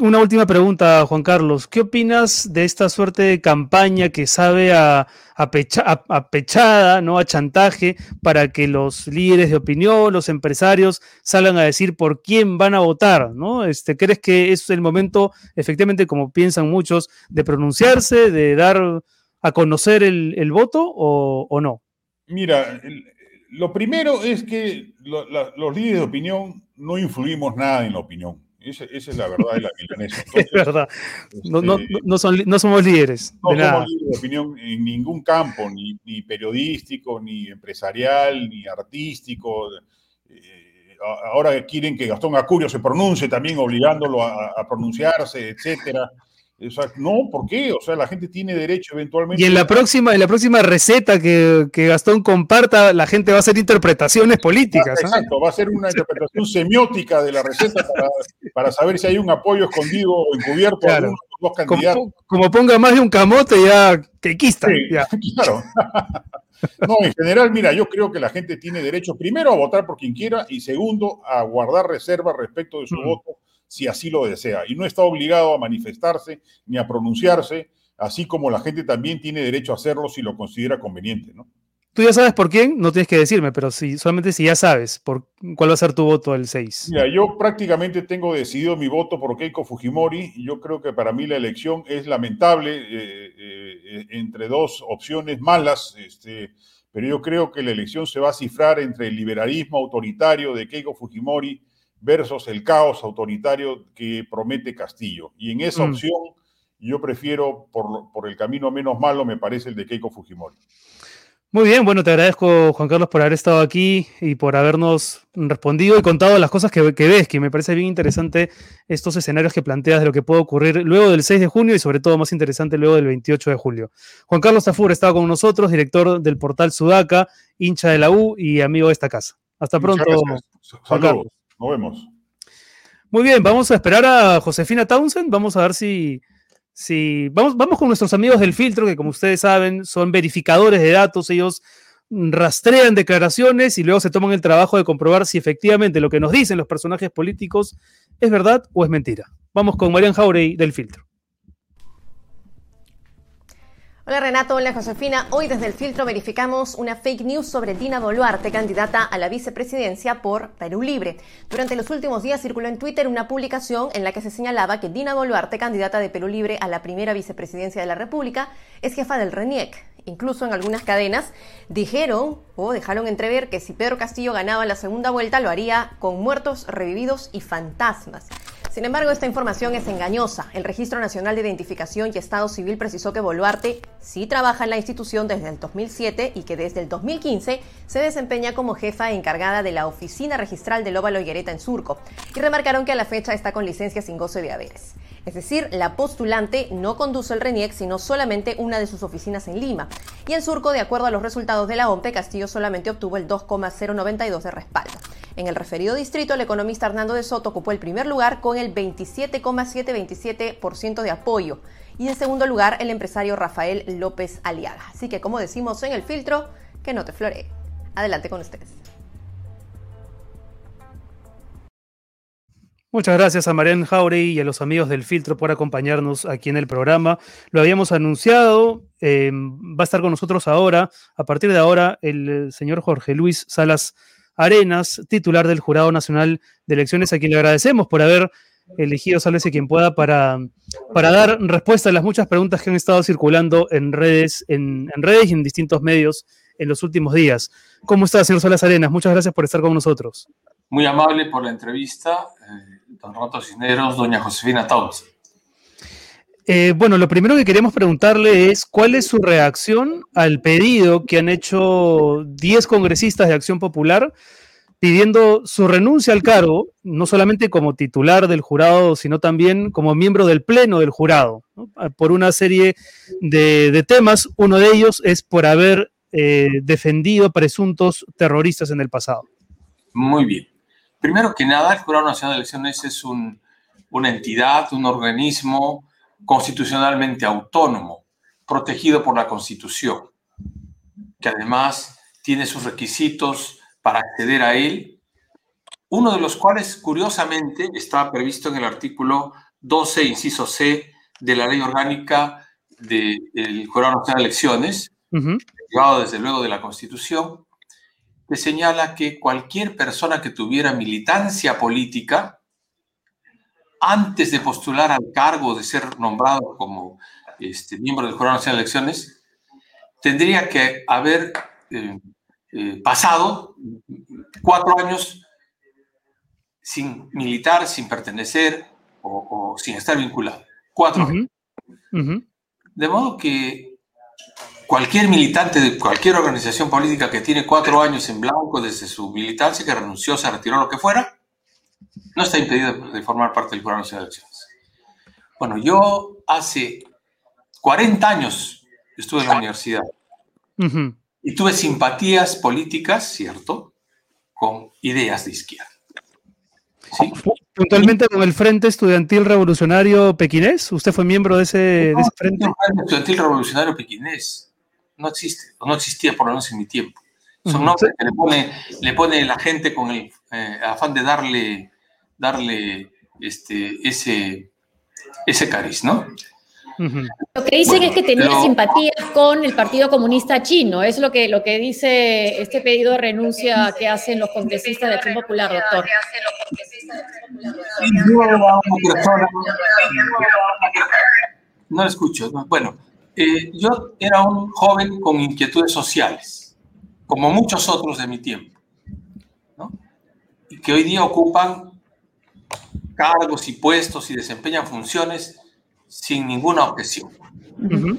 Una última pregunta, Juan Carlos. ¿Qué opinas de esta suerte de campaña que sabe a, pechada, ¿no? a chantaje, para que los líderes de opinión, los empresarios, salgan a decir por quién van a votar? ¿no? Este, ¿Crees que es el momento, efectivamente, como piensan muchos, de pronunciarse, de dar a conocer el, voto o, no? Mira, lo primero es que los líderes de opinión no influimos nada en la opinión. Esa, es la verdad de la milanesa. <laughs> es verdad. no, no, este, no, son, no, somos líderes. No somos líderes de opinión en ningún campo, ni, ni periodístico, ni empresarial, ni artístico. Eh, ahora quieren que Gastón Acurio se pronuncie también, obligándolo a, a pronunciarse, etcétera no, ¿por qué? O sea, la gente tiene derecho eventualmente. Y en la próxima, en la próxima receta que, Gastón comparta, la gente va a hacer interpretaciones políticas. Ah, exacto, va a ser una interpretación semiótica de la receta para, saber si hay un apoyo escondido o encubierto a alguno de los dos candidatos. Como, ponga más de un camote, ya que quista. <laughs> Claro. No, en general, mira, yo creo que la gente tiene derecho primero a votar por quien quiera y segundo a guardar reserva respecto de su mm. voto si así lo desea. Y no está obligado a manifestarse ni a pronunciarse, así como la gente también tiene derecho a hacerlo si lo considera conveniente, ¿no? Tú ya sabes por quién, no tienes que decirme, pero si, solamente si ya sabes por cuál va a ser tu voto el 6. Mira, yo prácticamente tengo decidido mi voto por Keiko Fujimori. Y yo creo que para mí la elección es lamentable eh, eh, entre dos opciones malas, este, pero yo creo que la elección se va a cifrar entre el liberalismo autoritario de Keiko Fujimori versus el caos autoritario que promete Castillo. Y en esa mm. opción yo prefiero, por, por, el camino menos malo, me parece el de Keiko Fujimori. Muy bien, bueno, te agradezco, Juan Carlos, por haber estado aquí y por habernos respondido y contado las cosas que, ves, que me parece bien interesante estos escenarios que planteas de lo que puede ocurrir luego del 6 de junio y sobre todo más interesante luego del 28 de julio. Juan Carlos Tafur estaba con nosotros, director del portal Sudaca, hincha de la U y amigo de esta casa. Hasta pronto, Juan Carlos. Nos vemos. Muy bien, vamos a esperar a Josefina Townsend. Vamos a ver si. si vamos, vamos con nuestros amigos del filtro, que como ustedes saben, son verificadores de datos. Ellos rastrean declaraciones y luego se toman el trabajo de comprobar si efectivamente lo que nos dicen los personajes políticos es verdad o es mentira. Vamos con Marian Jauregui del filtro. Hola Renato, hola Josefina. Hoy desde el filtro verificamos una fake news sobre Dina Boluarte, candidata a la vicepresidencia por Perú Libre. Durante los últimos días circuló en Twitter una publicación en la que se señalaba que Dina Boluarte, candidata de Perú Libre a la primera vicepresidencia de la República, es jefa del RENIEC. Incluso en algunas cadenas dijeron o dejaron entrever que si Pedro Castillo ganaba la segunda vuelta lo haría con muertos, revividos y fantasmas. Sin embargo, esta información es engañosa. El Registro Nacional de Identificación y Estado Civil precisó que Boluarte sí trabaja en la institución desde el 2007 y que desde el 2015 se desempeña como jefa encargada de la Oficina Registral del Óvalo Higuereta en Surco. Y remarcaron que a la fecha está con licencia sin goce de haberes. Es decir, la postulante no conduce el RENIEC, sino solamente una de sus oficinas en Lima. Y en Surco, de acuerdo a los resultados de la OMPE, Castillo solamente obtuvo el 2,092 de respaldo. En el referido distrito, el economista Hernando de Soto ocupó el primer lugar con el 27,727% de apoyo y en segundo lugar el empresario Rafael López Aliaga. Así que como decimos en el filtro, que no te floree. Adelante con ustedes. Muchas gracias a Marian Jauregui y a los amigos del Filtro por acompañarnos aquí en el programa. Lo habíamos anunciado, eh, va a estar con nosotros ahora, a partir de ahora, el señor Jorge Luis Salas Arenas, titular del Jurado Nacional de Elecciones, a quien le agradecemos por haber elegido, sálvese quien pueda, para, para dar respuesta a las muchas preguntas que han estado circulando en redes, en, en redes y en distintos medios en los últimos días. ¿Cómo está, señor Salas Arenas? Muchas gracias por estar con nosotros. Muy amable por la entrevista. Eh, don Roberto Cisneros, doña Josefina Taubes. Eh, bueno, lo primero que queremos preguntarle es cuál es su reacción al pedido que han hecho 10 congresistas de Acción Popular pidiendo su renuncia al cargo, no solamente como titular del jurado, sino también como miembro del pleno del jurado, ¿no? por una serie de, de, temas. Uno de ellos es por haber eh, defendido presuntos terroristas en el pasado. Muy bien. Primero que nada, el Jurado Nacional de Elecciones es un, una entidad, un organismo constitucionalmente autónomo, protegido por la Constitución, que además tiene sus requisitos para acceder a él, uno de los cuales, curiosamente, está previsto en el artículo 12, inciso C, de la Ley Orgánica del Jurado Nacional de Elecciones, uh -huh. derivado desde luego de la Constitución, que señala que cualquier persona que tuviera militancia política, antes de postular al cargo de ser nombrado como este, miembro del Jurado Nacional de Elecciones, tendría que haber eh, eh, pasado cuatro años sin militar, sin pertenecer o, o sin estar vinculado. Cuatro uh -huh. años. Uh -huh. De modo que cualquier militante de cualquier organización política que tiene cuatro años en blanco desde su militancia, que renunció, se retiró, lo que fuera, no está impedido de formar parte del Jurado Nacional de Elecciones. Bueno, yo hace 40 años estuve en la universidad uh -huh. y tuve simpatías políticas, ¿cierto?, con ideas de izquierda. ¿Sí? Puntualmente con el Frente Estudiantil Revolucionario Pequinés, ¿usted fue miembro de ese, no, de ese frente? Estudiantil Revolucionario Pequinés no existe, o no existía por lo menos en mi tiempo. Son nombres que le pone, le pone la gente con el eh, afán de darle, darle este, ese, ese cariz, ¿no? Uh -huh. Lo que dicen bueno, es que tenía pero... simpatías con el Partido Comunista Chino, es lo que, lo que dice este pedido de renuncia que hacen los congresistas de Acción Popular, doctor. No lo escucho, no. bueno, eh, yo era un joven con inquietudes sociales, como muchos otros de mi tiempo, ¿no? y que hoy día ocupan cargos y puestos y desempeñan funciones sin ninguna objeción. Uh -huh.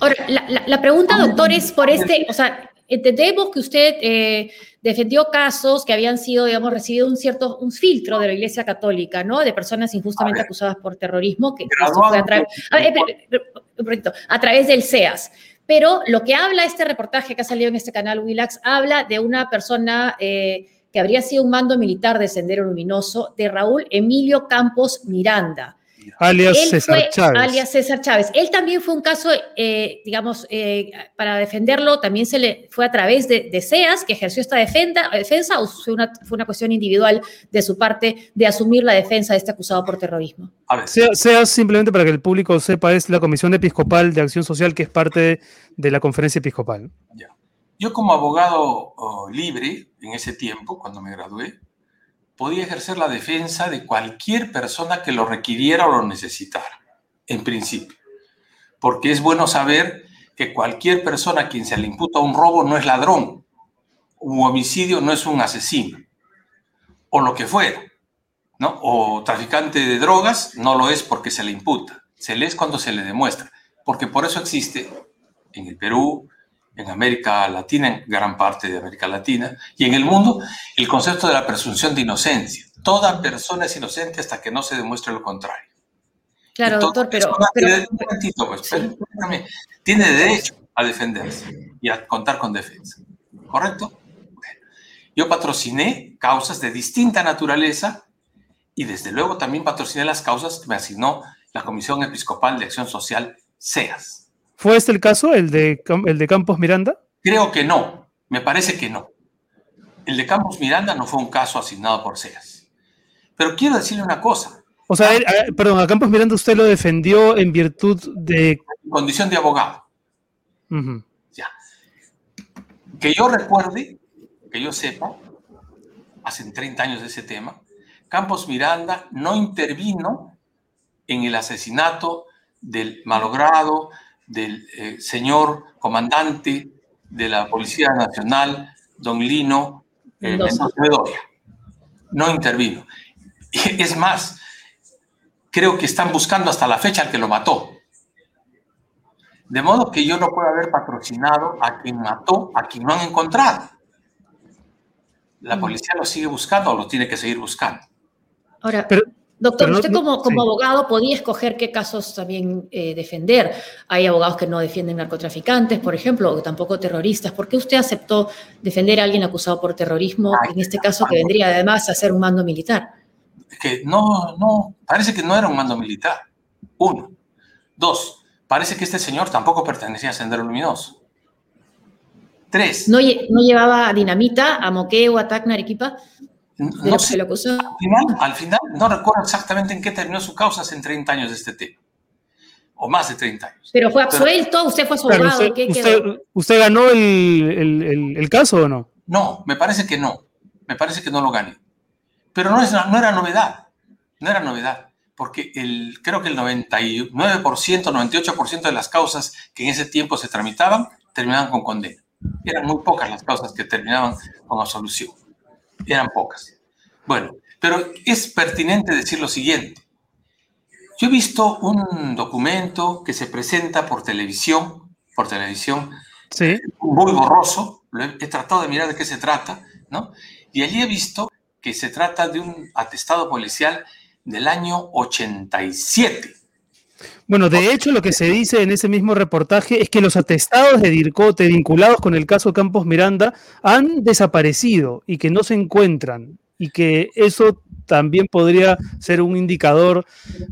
Ahora, la, la, la, pregunta, doctor, es por este, o sea, entendemos que usted eh, defendió casos que habían sido, digamos, recibido un cierto un filtro de la Iglesia Católica, ¿no? De personas injustamente acusadas por terrorismo, que fue a, tra a, ver, a través del CEAS. Pero lo que habla este reportaje que ha salido en este canal Willax, habla de una persona eh, que habría sido un mando militar de Sendero Luminoso, de Raúl Emilio Campos Miranda alias César fue, Chávez. Alias César Chávez. Él también fue un caso, eh, digamos, eh, para defenderlo, también se le fue a través de, de CEAS, que ejerció esta defensa, defensa o fue una, fue una, cuestión individual de su parte de asumir la defensa de este acusado por terrorismo. A ver. CEAS, simplemente para que el público sepa, es la Comisión Episcopal de Acción Social, que es parte de la Conferencia Episcopal. Ya. Yo como abogado oh, libre en ese tiempo, cuando me gradué, podía ejercer la defensa de cualquier persona que lo requiriera o lo necesitara, en principio. Porque es bueno saber que cualquier persona a quien se le imputa un robo no es ladrón, un homicidio no es un asesino, o lo que fuera, ¿no? O traficante de drogas no lo es porque se le imputa, se le es cuando se le demuestra, porque por eso existe en el Perú, en América Latina, en gran parte de América Latina, y en el mundo, el concepto de la presunción de inocencia. Toda persona es inocente hasta que no se demuestre lo contrario. Claro, doctor, pero... pero tiene, pues, sí. tiene derecho a defenderse y a contar con defensa. ¿Correcto? Bueno, yo patrociné causas de distinta naturaleza y desde luego también patrociné las causas que me asignó la Comisión Episcopal de Acción Social, SEAS. ¿Fue este el caso, el de, el de Campos Miranda? Creo que no, me parece que no. El de Campos Miranda no fue un caso asignado por SEAS. Pero quiero decirle una cosa. O sea, perdón, a Campos Miranda usted lo defendió en virtud de... Condición de abogado. Ya. Que yo recuerde, que yo sepa, hace 30 años de ese tema, Campos Miranda no intervino en el asesinato del malogrado, del eh, señor comandante de la Policía Nacional, don Lino eh, No intervino. Es más, creo que están buscando hasta la fecha al que lo mató. De modo que yo no puedo haber patrocinado a quien mató, a quien no han encontrado. La mm. policía lo sigue buscando o lo tiene que seguir buscando. Ahora, doctor, usted como, como abogado podía escoger qué casos también eh, defender. Hay abogados que no defienden narcotraficantes, por ejemplo, o tampoco terroristas. ¿Por qué usted aceptó defender a alguien acusado por terrorismo, en este caso que vendría además a ser un mando militar? Que no, no, parece que no era un mando militar. Uno. Dos, parece que este señor tampoco pertenecía a Sendero Luminoso. Tres. ¿No, no llevaba dinamita a Moqueo, a Tacna, Arequipa? No sé. Al final, al final, no recuerdo exactamente en qué terminó su causa hace 30 años de este tema. O más de 30 años. Pero fue absuelto, usted fue soldado. usted, ganó el, el, caso o no? No, me parece que no. Me parece que no lo gané. Pero no, es, no era novedad. No era novedad porque el, creo que el 99%, 98% de las causas que en ese tiempo se tramitaban terminaban con condena. Eran muy pocas las causas que terminaban con absolución. Eran pocas. Bueno, pero es pertinente decir lo siguiente. Yo he visto un documento que se presenta por televisión, por televisión, sí. muy borroso, he, he tratado de mirar de qué se trata, ¿no? Y allí he visto que se trata de un atestado policial del año 87. Bueno, de hecho, lo que se dice en ese mismo reportaje es que los atestados de DIRCOTE vinculados con el caso Campos Miranda han desaparecido y que no se encuentran y que eso también podría ser un indicador,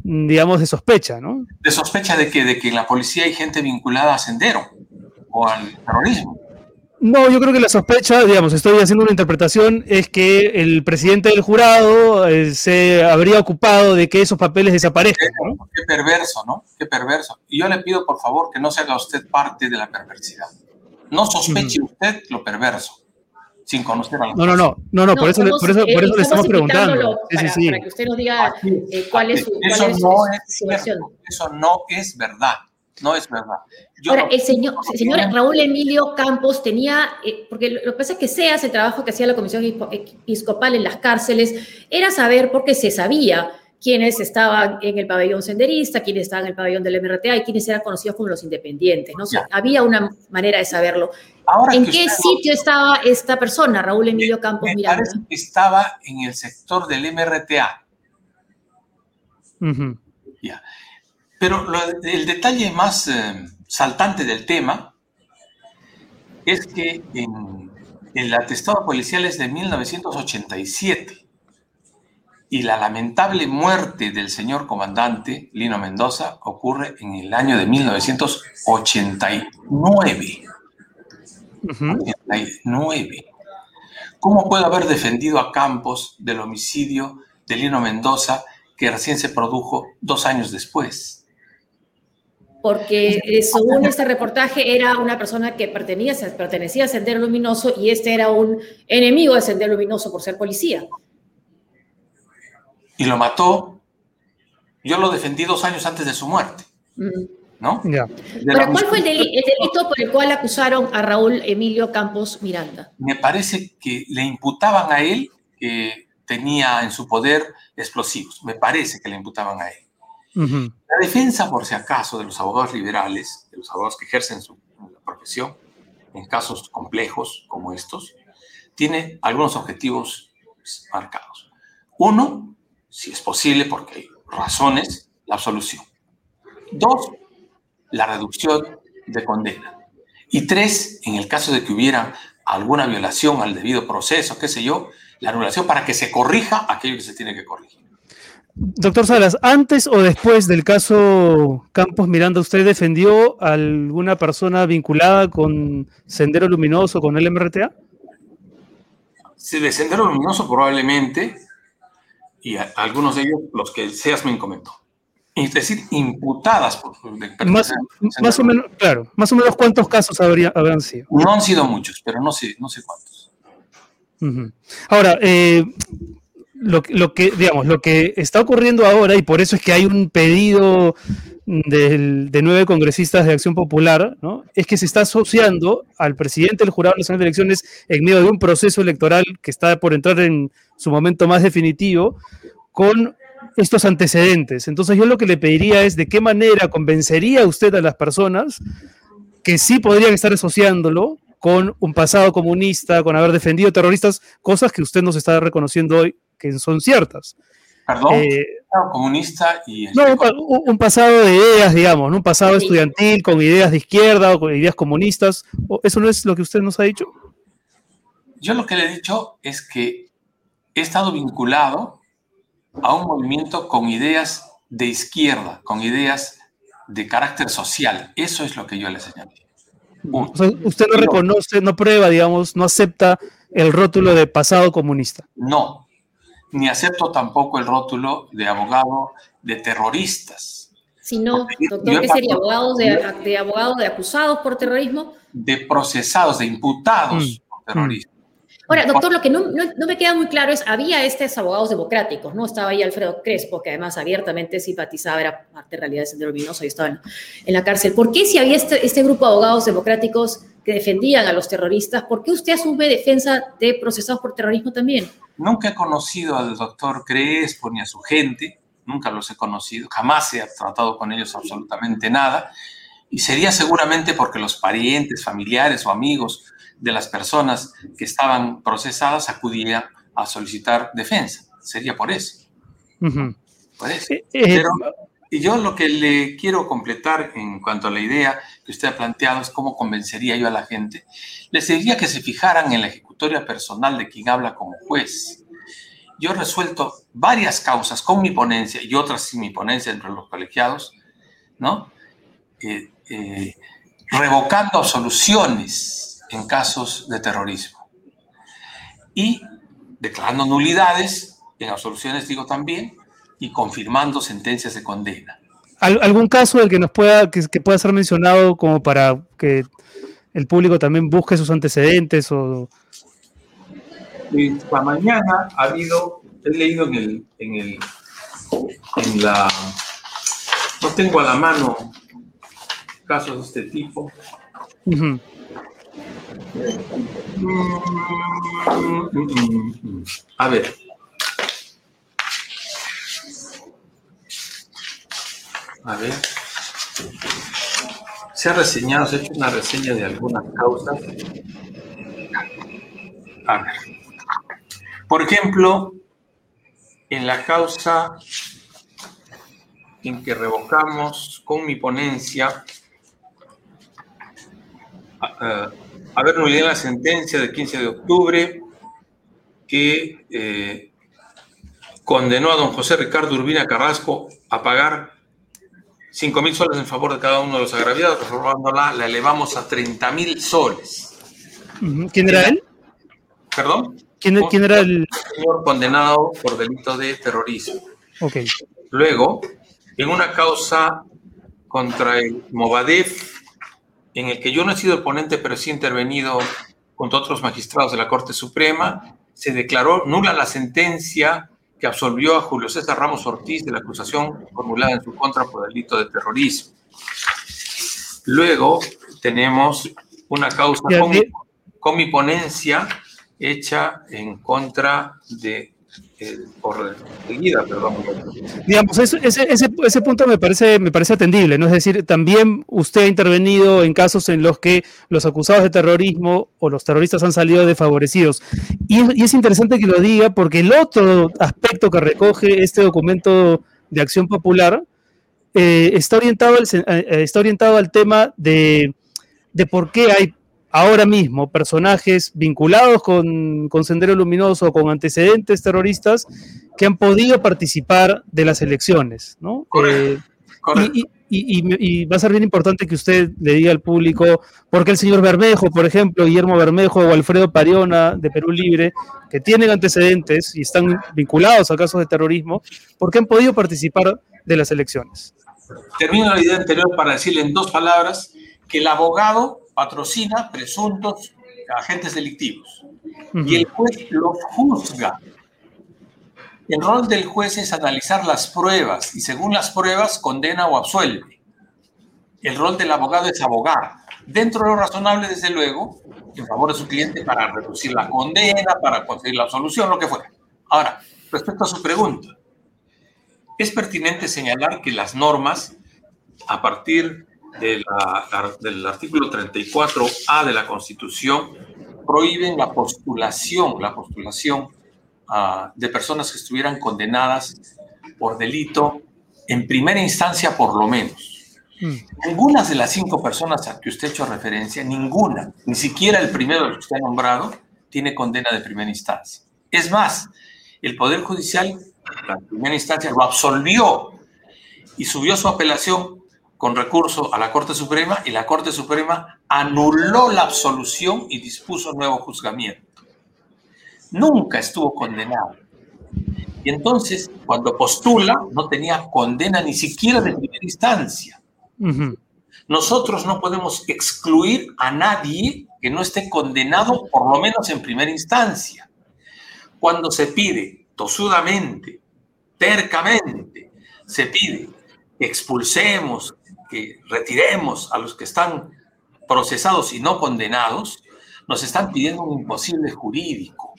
digamos, de sospecha, ¿no? De sospecha de que, de que en la policía hay gente vinculada a Sendero o al terrorismo. No, yo creo que la sospecha, digamos, estoy haciendo una interpretación, es que el presidente del jurado eh, se habría ocupado de que esos papeles desaparezcan. Qué, perverso, ¿no? Qué perverso. Y yo le pido, por favor, que no se haga usted parte de la perversidad. No sospeche usted lo perverso, sin conocer a la No, no, no, no, no, por, eso, por eso, por eso le estamos preguntando. Para, sí, sí, para, que usted nos diga eh, cuál es su, eso cuál es no es, situación. Eso no es verdad. No es verdad. Ahora, el señor, señor Raúl Emilio Campos tenía, eh, porque lo, que pasa es que SEAS, el trabajo que hacía la Comisión Episcopal en las cárceles, era saber, porque se sabía quiénes estaban en el pabellón senderista, quiénes estaban en el pabellón del MRTA y quiénes eran conocidos como los independientes. ¿no? había una manera de saberlo. ¿En qué sitio estaba esta persona, Raúl Emilio Campos Miranda? estaba en el sector del MRTA. Ya. Pero el detalle más eh, saltante del tema es que en, el atestado policial es de 1987 y la lamentable muerte del señor comandante Lino Mendoza ocurre en el año de 1989. 89. ¿Cómo puede haber defendido a Campos del homicidio de Lino Mendoza que recién se produjo dos años después? Porque eh, según este reportaje era una persona que pertenecía, pertenecía a Sendero Luminoso y este era un enemigo de Sendero Luminoso por ser policía. Y lo mató. Yo lo defendí dos años antes de su muerte. ¿No? Pero ¿cuál fue el, delito por el cual acusaron a Raúl Emilio Campos Miranda? Me parece que le imputaban a él que tenía en su poder explosivos. Me parece que le imputaban a él. La defensa, por si acaso, de los abogados liberales, de los abogados que ejercen su profesión en casos complejos como estos, tiene algunos objetivos marcados. Uno, si es posible, porque hay razones, la absolución. Dos, la reducción de condena. Y tres, en el caso de que hubiera alguna violación al debido proceso, qué sé yo, la anulación para que se corrija aquello que se tiene que corregir. Doctor Salas, ¿antes o después del caso Campos Miranda, usted defendió a alguna persona vinculada con Sendero Luminoso, con el MRTA? Sí, de Sendero Luminoso probablemente, y algunos de ellos los que Seasmin comentó. Es decir, imputadas por más, más, o menos, claro, más o menos cuántos casos habría, habrán sido. No han sido muchos, pero no sé, no sé cuántos. Ahora, eh, lo, que, digamos, lo que está ocurriendo ahora, y por eso es que hay un pedido de nueve congresistas de Acción Popular, ¿no? es que se está asociando al presidente del Jurado Nacional de Elecciones en medio de un proceso electoral que está por entrar en su momento más definitivo, con estos antecedentes. Entonces yo lo que le pediría es de qué manera convencería usted a las personas que sí podrían estar asociándolo con un pasado comunista, con haber defendido terroristas, cosas que usted nos está reconociendo hoy que son ciertas. Perdón, eh, comunista y... No, un, pasado de ideas, digamos, un pasado estudiantil con ideas de izquierda o con ideas comunistas. ¿Eso no es lo que usted nos ha dicho? Yo lo que le he dicho es que he estado vinculado a un movimiento con ideas de izquierda, con ideas de carácter social. Eso es lo que yo le señalé. usted no reconoce, no prueba, digamos, no acepta el rótulo de pasado comunista. No, ni acepto tampoco el rótulo de abogado de terroristas. Si no, doctor, ¿qué sería? ¿Abogados de, abogados de acusados por terrorismo? De procesados, de imputados mm, por terrorismo. Ahora, doctor, lo que no, me queda muy claro es, había estos abogados democráticos, ¿no? Estaba ahí Alfredo Crespo, que además abiertamente simpatizaba, era parte de realidad de Sendero Luminoso y estaba en, la cárcel. ¿Por qué si había este, este, grupo de abogados democráticos que defendían a los terroristas, por qué usted asume defensa de procesados por terrorismo también? Nunca he conocido al doctor Crespo ni a su gente, nunca los he conocido, jamás he tratado con ellos absolutamente nada, y sería seguramente porque los parientes, familiares o amigos de las personas que estaban procesadas acudían a solicitar defensa. Sería por eso. Por eso. Eh, eh, Pero, y yo lo que le quiero completar en cuanto a la idea que usted ha planteado es cómo convencería yo a la gente. Les diría que se fijaran en la ejecutoria personal de quien habla como juez. Yo he resuelto varias causas con mi ponencia y otras sin mi ponencia entre los colegiados, ¿no? Eh, revocando soluciones en casos de terrorismo. Y declarando nulidades en absoluciones, digo también, y confirmando sentencias de condena. ¿Algún caso del que nos pueda, que, pueda ser mencionado como para que el público también busque sus antecedentes o esta mañana ha habido, he leído en el, en el, en la, no tengo a la mano casos de este tipo. A ver. A ver. Se ha reseñado, se ha hecho una reseña de algunas causas. A ver. Por ejemplo, en la causa en que revocamos con mi ponencia, uh, haber nulidad la sentencia del 15 de octubre que eh, condenó a don José Ricardo Urbina Carrasco a pagar 5 mil soles en favor de cada uno de los agraviados, reformándola, la elevamos a 30 mil soles. ¿Quién era él? ¿Perdón? ¿Quién, ¿Quién, era el...? Señor condenado por delito de terrorismo. Ok. Luego, en una causa contra el Movadef, en el que yo no he sido el ponente, pero sí he intervenido junto a otros magistrados de la Corte Suprema, se declaró nula la sentencia que absolvió a Julio César Ramos Ortiz de la acusación formulada en su contra por delito de terrorismo. Luego tenemos una causa con mi ponencia hecha en contra de seguida, perdón. Digamos, ese, ese, punto me parece, me parece atendible, ¿no? Es decir, también usted ha intervenido en casos en los que los acusados de terrorismo o los terroristas han salido desfavorecidos. Y, es interesante que lo diga porque el otro aspecto que recoge este documento de acción popular eh, está, orientado al, eh, está orientado al tema de, de por qué hay ahora mismo personajes vinculados con, Sendero Luminoso, con antecedentes terroristas, que han podido participar de las elecciones, ¿no? Eh, y, va a ser bien importante que usted le diga al público por qué el señor Bermejo, por ejemplo, Guillermo Bermejo o Alfredo Pariona de Perú Libre, que tienen antecedentes y están vinculados a casos de terrorismo, por qué han podido participar de las elecciones. Termino la idea anterior para decirle en dos palabras que el abogado patrocina presuntos agentes delictivos y el juez los juzga. El rol del juez es analizar las pruebas y según las pruebas condena o absuelve. El rol del abogado es abogar, dentro de lo razonable, desde luego, en favor de su cliente para reducir la condena, para conseguir la solución, lo que fuera. Ahora, respecto a su pregunta, es pertinente señalar que las normas, a partir del artículo 34A de la Constitución, prohíben la postulación, la postulación ah, de personas que estuvieran condenadas por delito en primera instancia por lo menos. Mm. Ninguna de las cinco personas a que usted ha hecho referencia, ninguna, ni siquiera el primero que usted ha nombrado, tiene condena de primera instancia. Es más, el Poder Judicial la primera instancia lo absolvió y subió su apelación con recurso a la Corte Suprema y la Corte Suprema anuló la absolución y dispuso nuevo juzgamiento. Nunca estuvo condenado. Y entonces, cuando postula, no tenía condena ni siquiera de primera instancia. Nosotros no podemos excluir a nadie que no esté condenado, por lo menos en primera instancia. Cuando se pide tosudamente, tercamente, se pide que expulsemos, que retiremos a los que están procesados y no condenados, nos están pidiendo un imposible jurídico.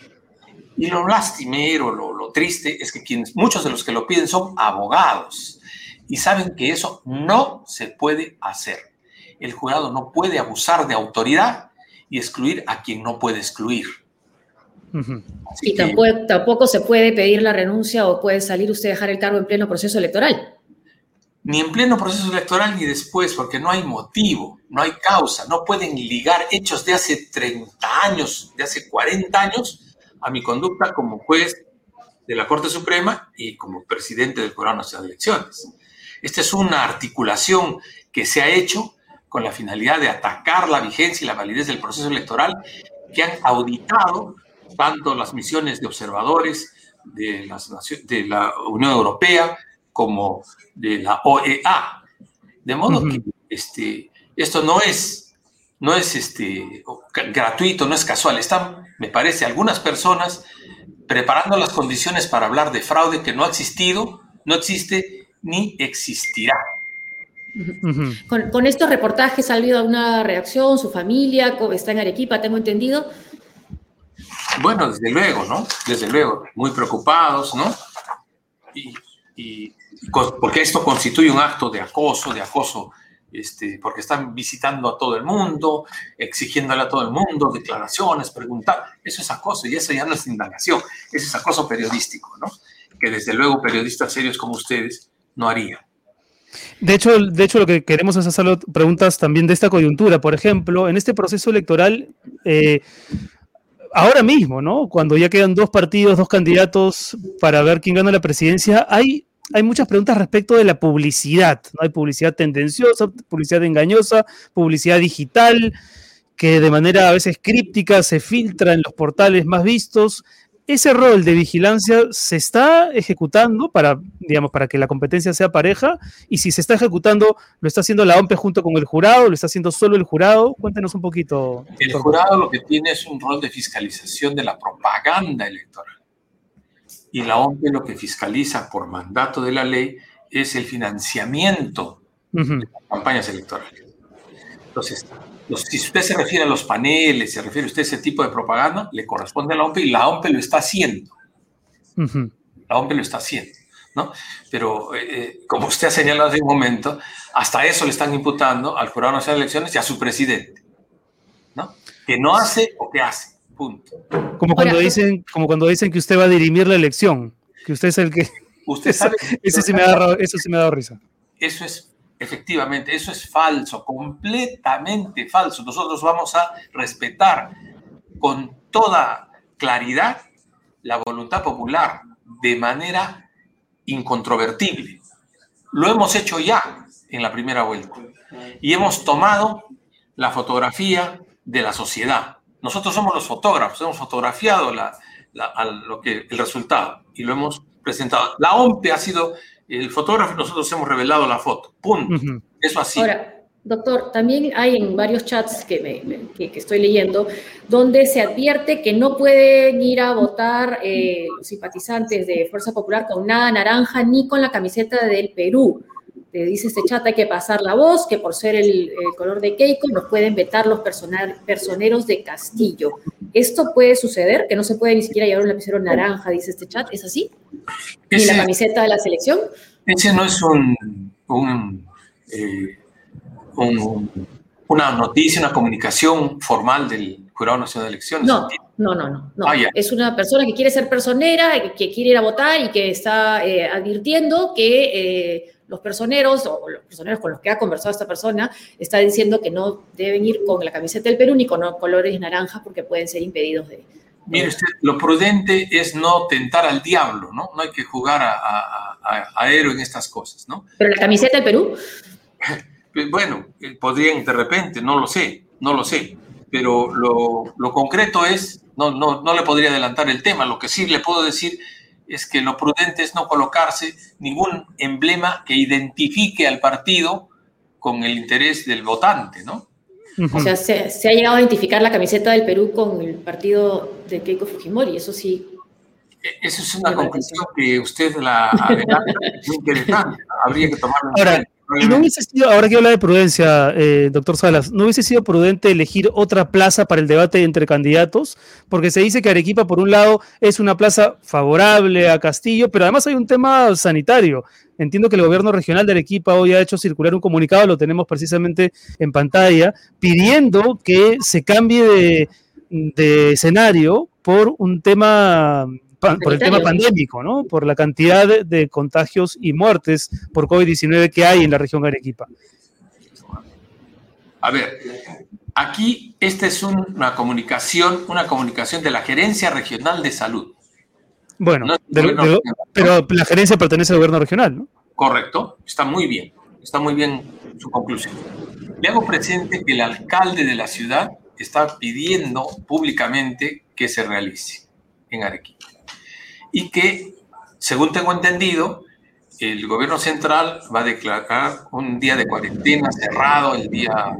Y lo lastimero, lo, lo triste, es que quienes, muchos de los que lo piden son abogados y saben que eso no se puede hacer. El jurado no puede abusar de autoridad y excluir a quien no puede excluir. Y tampoco, se puede pedir la renuncia o puede salir usted a dejar el cargo en pleno proceso electoral. Ni en pleno proceso electoral ni después, porque no hay motivo, no hay causa, no pueden ligar hechos de hace 30 años, de hace 40 años, a mi conducta como juez de la Corte Suprema y como presidente del Jurado Nacional de Elecciones. Esta es una articulación que se ha hecho con la finalidad de atacar la vigencia y la validez del proceso electoral que han auditado tanto las misiones de observadores de, la Unión Europea como de la OEA. De modo que este, esto no es, no es este, gratuito, no es casual. Están, me parece, algunas personas preparando las condiciones para hablar de fraude que no ha existido, no existe ni existirá. Con, con, estos reportajes ha habido alguna reacción, su familia está en Arequipa, tengo entendido. Bueno, desde luego, ¿no? Desde luego, muy preocupados, ¿no? Y, porque esto constituye un acto de acoso, de acoso, este, porque están visitando a todo el mundo, exigiéndole a todo el mundo declaraciones, preguntar. Eso es acoso y eso ya no es indagación, eso es acoso periodístico, ¿no? Que desde luego periodistas serios como ustedes no harían. De hecho, de hecho, lo que queremos es hacer preguntas también de esta coyuntura. Por ejemplo, en este proceso electoral, eh, ahora mismo, ¿no? Cuando ya quedan dos partidos, dos candidatos para ver quién gana la presidencia, hay, hay muchas preguntas respecto de la publicidad. ¿no? Hay publicidad tendenciosa, publicidad engañosa, publicidad digital, que de manera a veces críptica se filtra en los portales más vistos ese rol de vigilancia se está ejecutando para, digamos, para que la competencia sea pareja y si se está ejecutando, lo está haciendo la OMP junto con el jurado, lo está haciendo solo el jurado. Cuéntenos un poquito. El jurado lo que tiene es un rol de fiscalización de la propaganda electoral y la OMP lo que fiscaliza por mandato de la ley es el financiamiento de las campañas electorales. Entonces, si usted se refiere a los paneles, se refiere usted a ese tipo de propaganda, le corresponde a la OMP y la OMP lo está haciendo. La OMP lo está haciendo, ¿no? Pero, eh, eh, como usted ha señalado hace un momento, hasta eso le están imputando al Jurado Nacional de Elecciones y a su presidente, ¿no? Que no hace o que hace, punto. Como cuando, dicen, como cuando dicen que usted va a dirimir la elección, que usted es el que... <laughs> Usted sabe... <laughs> eso, sí me dado, eso sí me ha dado risa. Eso es efectivamente, eso es falso, completamente falso. Nosotros vamos a respetar con toda claridad la voluntad popular de manera incontrovertible. Lo hemos hecho ya en la primera vuelta y hemos tomado la fotografía de la sociedad. Nosotros somos los fotógrafos, hemos fotografiado lo que, el resultado y lo hemos presentado. La OMPE ha sido el fotógrafo y nosotros hemos revelado la foto. Punto. Eso así. Ahora, doctor, también hay en varios chats que, que, estoy leyendo donde se advierte que no pueden ir a votar eh, los simpatizantes de Fuerza Popular con nada naranja ni con la camiseta del Perú. Te dice este chat, hay que pasar la voz, que por ser el, color de Keiko nos pueden vetar los personeros de Castillo. ¿Esto puede suceder? Que no se puede ni siquiera llevar un lapicero naranja, dice este chat. ¿Es así? ¿Ni la camiseta de la selección? Ese no es un, eh, una noticia, una comunicación formal del Jurado Nacional de Elecciones. No, no, no, no. Ah, es una persona que quiere ser personera, que, quiere ir a votar y que está eh, advirtiendo que eh, los personeros o los personeros con los que ha conversado esta persona está diciendo que no deben ir con la camiseta del Perú ni con colores naranjas porque pueden ser impedidos de... Mire usted, lo prudente es no tentar al diablo, ¿no? No hay que jugar a, héroe en estas cosas, ¿no? Pero la camiseta del Perú. Bueno, eh, podrían de repente, no lo sé, no lo sé, pero lo, lo concreto es, no, no, no le podría adelantar el tema, lo que sí le puedo decir es que lo prudente es no colocarse ningún emblema que identifique al partido con el interés del votante, ¿no? O sea, se, ha llegado a identificar la camiseta del Perú con el partido de Keiko Fujimori, eso sí. E, eso es una conclusión que usted la muy interesante. Habría que tomarlo en cuenta. Y no hubiese sido, ahora que habla de prudencia, eh, doctor Salas, ¿no hubiese sido prudente elegir otra plaza para el debate entre candidatos? Porque se dice que Arequipa, por un lado, es una plaza favorable a Castillo, pero además hay un tema sanitario. Entiendo que el gobierno regional de Arequipa hoy ha hecho circular un comunicado, lo tenemos precisamente en pantalla, pidiendo que se cambie de, de escenario por un tema por el tema pandémico, ¿no? Por la cantidad de, contagios y muertes por COVID-19 que hay en la región de Arequipa. A ver, aquí esta es una comunicación, una comunicación de la Gerencia Regional de Salud. Bueno, pero la gerencia pertenece al gobierno regional, ¿no? Correcto, está muy bien, está muy bien su conclusión. Le hago presente que el alcalde de la ciudad está pidiendo públicamente que se realice en Arequipa y que, según tengo entendido, el gobierno central va a declarar un día de cuarentena cerrado el día,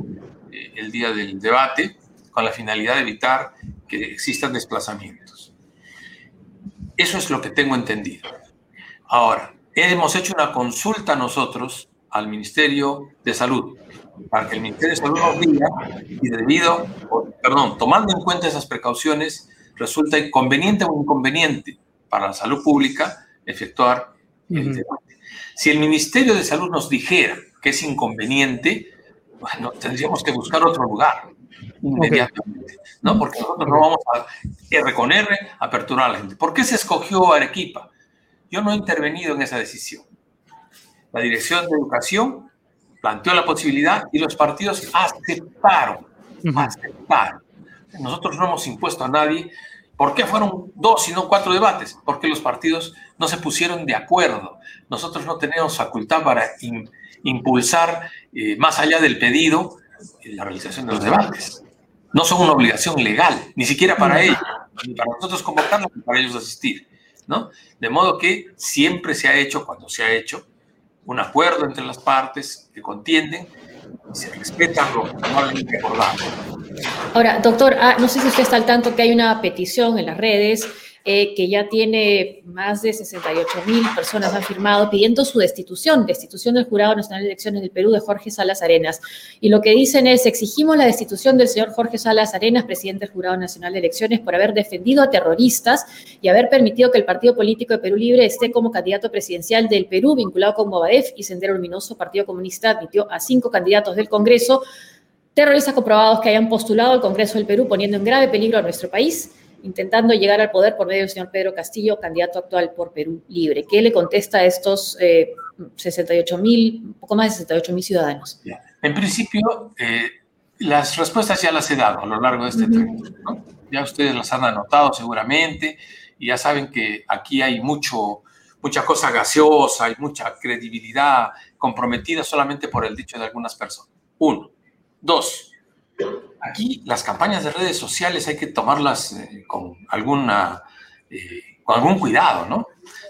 eh, el día del debate con la finalidad de evitar que existan desplazamientos. Eso es lo que tengo entendido. Ahora, hemos hecho una consulta nosotros al Ministerio de Salud para que el Ministerio de Salud nos diga y debido, perdón, tomando en cuenta esas precauciones, resulta inconveniente o inconveniente para la salud pública efectuar el debate. Si el Ministerio de Salud nos dijera que es inconveniente, bueno, tendríamos que buscar otro lugar inmediatamente, ¿no? Porque nosotros no vamos a R con R aperturar a la gente. ¿Por qué se escogió Arequipa? Yo no he intervenido en esa decisión. La Dirección de Educación planteó la posibilidad y los partidos aceptaron, aceptaron. Nosotros no hemos impuesto a nadie ¿Por qué fueron dos y no cuatro debates? Porque los partidos no se pusieron de acuerdo. Nosotros no tenemos facultad para impulsar eh, más allá del pedido la realización de los debates. No son una obligación legal, ni siquiera para ellos, ni para nosotros convocarlos, ni para ellos asistir. ¿no? De modo que siempre se ha hecho, cuando se ha hecho, un acuerdo entre las partes que contienden y se respetan lo que acordado. Ahora, doctor, ah, no sé si usted está al tanto que hay una petición en las redes eh, que ya tiene más de 68 mil personas han firmado pidiendo su destitución, destitución del Jurado Nacional de Elecciones del Perú de Jorge Salas Arenas. Y lo que dicen es, exigimos la destitución del señor Jorge Salas Arenas, presidente del Jurado Nacional de Elecciones, por haber defendido a terroristas y haber permitido que el Partido Político de Perú Libre esté como candidato presidencial del Perú, vinculado con Movadef y Sendero Luminoso. Partido Comunista admitió a cinco candidatos del Congreso terroristas comprobados que hayan postulado al Congreso del Perú poniendo en grave peligro a nuestro país. Intentando llegar al poder por medio del señor Pedro Castillo, candidato actual por Perú Libre. ¿Qué le contesta a estos 68 mil, poco más de 68 mil ciudadanos? En principio, las respuestas ya las he dado a lo largo de este tiempo. Ya ustedes las han anotado seguramente y ya saben que aquí hay mucho, mucha cosa gaseosa, hay mucha credibilidad comprometida solamente por el dicho de algunas personas. Uno. Dos. Aquí las campañas de redes sociales hay que tomarlas eh, con, alguna, eh, con algún cuidado, ¿no?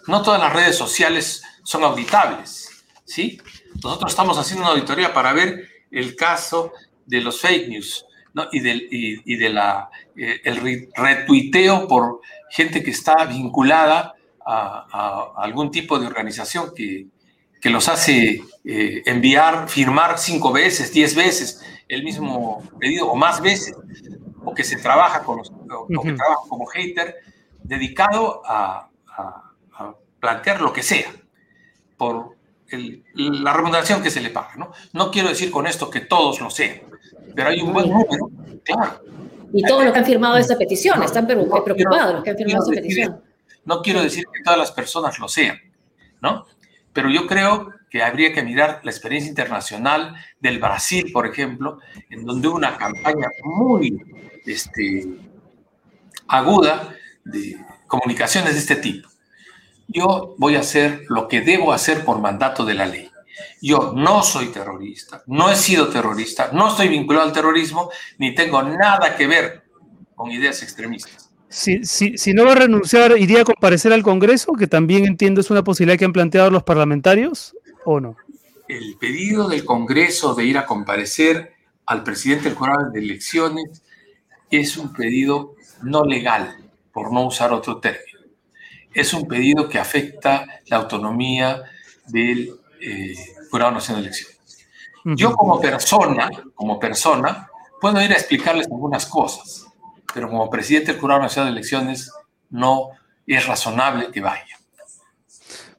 No todas las redes sociales son auditables, ¿sí? Nosotros estamos haciendo una auditoría para ver el caso de los fake news y, del, y, de la, eh, el retuiteo por gente que está vinculada a, algún tipo de organización que, que los hace enviar, firmar cinco veces, diez veces el mismo pedido o más veces, o que se trabaja, con que trabaja como hater, dedicado a, a, plantear lo que sea, por la remuneración que se le paga. ¿no? no quiero decir con esto que todos lo sean, pero hay un buen número, claro. Y todos los que han firmado esta petición, están preocupados los que han firmado esta petición. No quiero decir que todas las personas lo sean, ¿no? Pero yo creo que habría que mirar la experiencia internacional del Brasil, por ejemplo, en donde hubo una campaña muy este, aguda de comunicaciones de este tipo. Yo voy a hacer lo que debo hacer por mandato de la ley. Yo no soy terrorista, no he sido terrorista, no estoy vinculado al terrorismo, ni tengo nada que ver con ideas extremistas. Si, si, no va a renunciar, ¿iría a comparecer al Congreso, que también entiendo es una posibilidad que han planteado los parlamentarios, o no? El pedido del Congreso de ir a comparecer al presidente del jurado de elecciones es un pedido no legal, por no usar otro término. Es un pedido que afecta la autonomía del eh, Jurado Nacional de Elecciones. Yo como persona, como persona, puedo ir a explicarles algunas cosas, pero como presidente del Jurado Nacional de Elecciones no es razonable que vaya.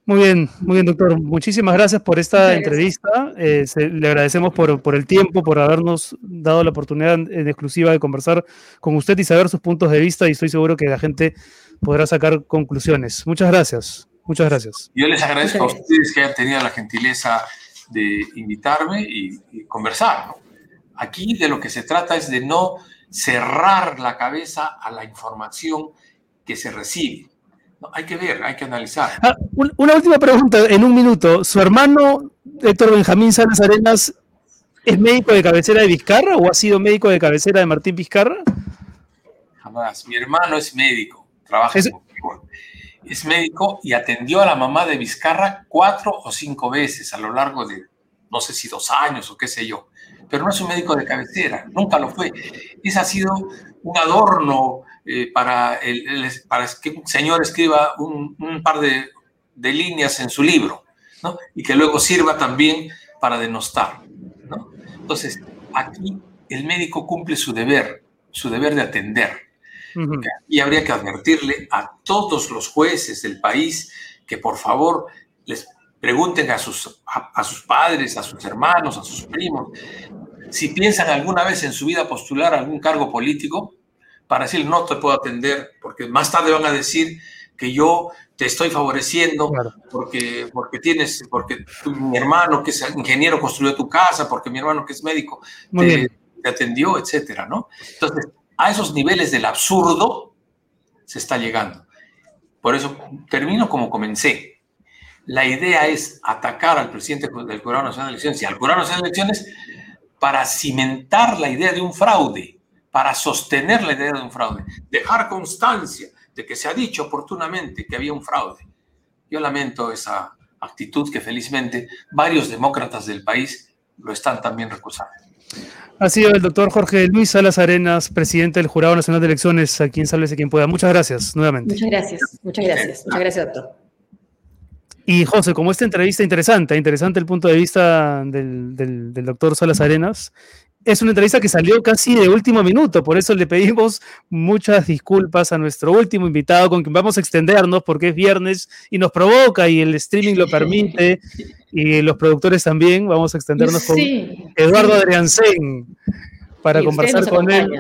Muy bien, muy bien, doctor. Muchísimas gracias por esta entrevista. Eh, le agradecemos por, por, el tiempo, por habernos dado la oportunidad en exclusiva de conversar con usted y saber sus puntos de vista y estoy seguro que la gente podrá sacar conclusiones. Muchas gracias. Muchas gracias. Yo les agradezco a ustedes que hayan tenido la gentileza de invitarme y, conversar. Aquí de lo que se trata es de no cerrar la cabeza a la información que se recibe. Hay que ver, hay que analizar. Ah, una última pregunta en un minuto. ¿Su hermano Héctor Benjamín Salas Arenas es médico de cabecera de Vizcarra o ha sido médico de cabecera de Martín Vizcarra? Jamás. Mi hermano es médico, trabaja en es médico y atendió a la mamá de Vizcarra cuatro o cinco veces a lo largo de, no sé si dos años o qué sé yo, pero no es un médico de cabecera, nunca lo fue. Ese ha sido un adorno eh, para, el, para que un señor escriba un, par de, de, líneas en su libro, ¿no? Y que luego sirva también para denostar, ¿no? Entonces, aquí el médico cumple su deber, su deber de atender y habría que advertirle a todos los jueces del país que por favor les pregunten a sus, a, sus padres, a sus hermanos, a sus primos, si piensan alguna vez en su vida postular algún cargo político, para decir no te puedo atender, porque más tarde van a decir que yo te estoy favoreciendo porque, porque tienes, porque mi hermano que es ingeniero construyó tu casa, porque mi hermano que es médico te, te, atendió, etcétera, ¿no? Entonces, a esos niveles del absurdo se está llegando. Por eso termino como comencé. La idea es atacar al presidente del Jurado Nacional de Elecciones y al Jurado Nacional de Elecciones para cimentar la idea de un fraude, para sostener la idea de un fraude, dejar constancia de que se ha dicho oportunamente que había un fraude. Yo lamento esa actitud que felizmente varios demócratas del país lo están también recusando. Ha sido el doctor Jorge Luis Salas Arenas, presidente del Jurado Nacional de Elecciones, a quien sálvese quien pueda. Muchas gracias nuevamente. Muchas gracias, muchas gracias, muchas gracias, doctor. Y José, como esta entrevista interesante, interesante el punto de vista del, del, del doctor Salas Arenas, es una entrevista que salió casi de último minuto, por eso le pedimos muchas disculpas a nuestro último invitado con quien vamos a extendernos porque es viernes y nos provoca y el streaming lo permite y los productores también. Vamos a extendernos con Eduardo Adriancén. para conversar con él,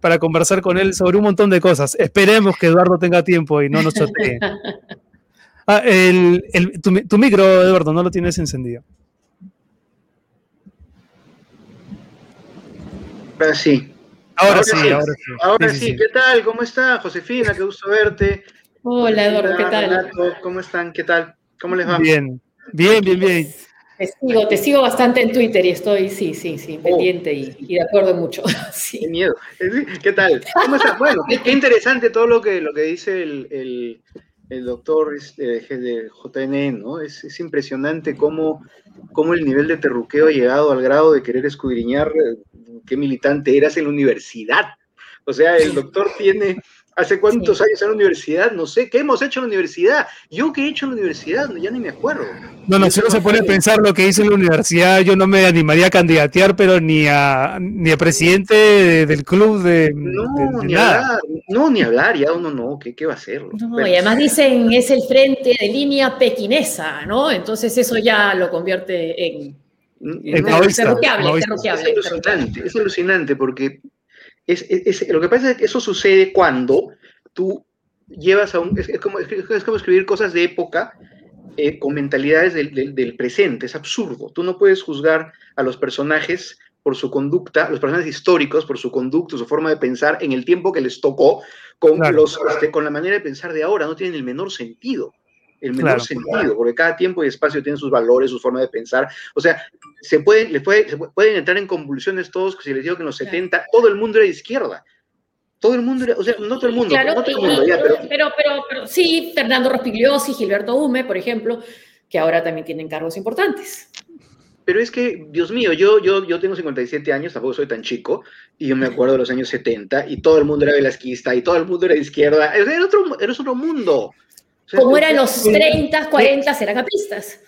para conversar con él sobre un montón de cosas. Esperemos que Eduardo tenga tiempo y no nos chotee. <laughs> Ah, tu, micro, Eduardo, no lo tienes encendido. Ahora sí. Ahora, sí, ahora sí. Ahora sí, ¿qué tal? ¿Cómo está, Josefina? Qué gusto verte. Hola, Eduardo, ¿qué tal? ¿Cómo están? ¿Qué tal? ¿Cómo les va? Bien, bien, bien, bien. Te sigo, te sigo bastante en Twitter y estoy, sí, sí, sí, oh. pendiente y, de acuerdo mucho. <laughs> Sí. Qué miedo. ¿Qué tal? ¿Cómo estás? Bueno, qué, interesante todo lo que, lo que dice el, doctor este, de JNN, ¿no? Es, es impresionante cómo, cómo, el nivel de terruqueo ha llegado al grado de querer escudriñar eh, qué militante eras en la universidad. O sea, el doctor tiene ¿Hace cuántos años en la universidad? No sé, ¿qué hemos hecho en la universidad? ¿Yo qué he hecho en la universidad? Ya ni me acuerdo. No, no, si uno se pone a pensar lo que hice en la universidad, yo no me animaría a candidatear, pero ni a, ni a presidente del club de. No, ni hablar, no, ni hablar, ya uno no, ¿qué, qué va a hacer? No, y además dicen, es el frente de línea pequinesa, ¿no? Entonces eso ya lo convierte en. Es, es, alucinante, es alucinante porque es, lo que pasa es que eso sucede cuando tú llevas a un... Es, como, es como, escribir cosas de época eh, con mentalidades del, del, presente, es absurdo. Tú no puedes juzgar a los personajes por su conducta, los personajes históricos por su conducta, su forma de pensar en el tiempo que les tocó, con, los, este, con la manera de pensar de ahora, no tienen el menor sentido el menor sentido, porque cada tiempo y espacio tiene sus valores, su forma de pensar. O sea, se pueden, le puede, pueden entrar en convulsiones todos, si les digo que en los 70 todo el mundo era de izquierda. Todo el mundo era, o sea, no todo el mundo, no todo el mundo ya, pero... Pero, pero, sí, Fernando Rospigliosi, Gilberto Hume, por ejemplo, que ahora también tienen cargos importantes. Pero es que, Dios mío, yo, yo, yo tengo 57 años, tampoco soy tan chico, y yo me acuerdo de los años 70, y todo el mundo era velasquista, y todo el mundo era de izquierda. Era otro, era otro mundo. Como eran los 30, 40, eran apistas.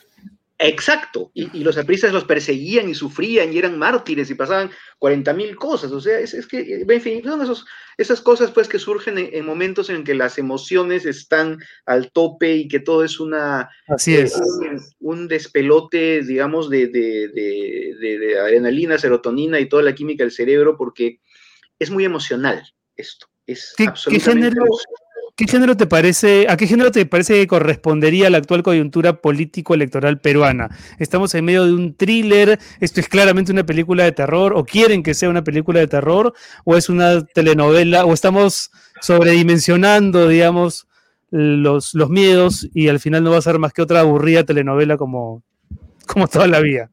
Exacto, y, los apristas los perseguían y sufrían y eran mártires y pasaban 40 mil cosas, o sea, es, que, en fin, son esos, esas cosas pues que surgen en, momentos en que las emociones están al tope y que todo es una... Así es. Un, despelote, digamos, de, de, adrenalina, serotonina y toda la química del cerebro porque es muy emocional esto, es absolutamente ¿Qué género te parece, ¿A qué género te parece que correspondería la actual coyuntura político-electoral peruana? ¿Estamos en medio de un thriller? ¿Esto es claramente una película de terror? ¿O quieren que sea una película de terror? ¿O es una telenovela? ¿O estamos sobredimensionando, digamos, los, los miedos y al final no va a ser más que otra aburrida telenovela como, como toda la vida?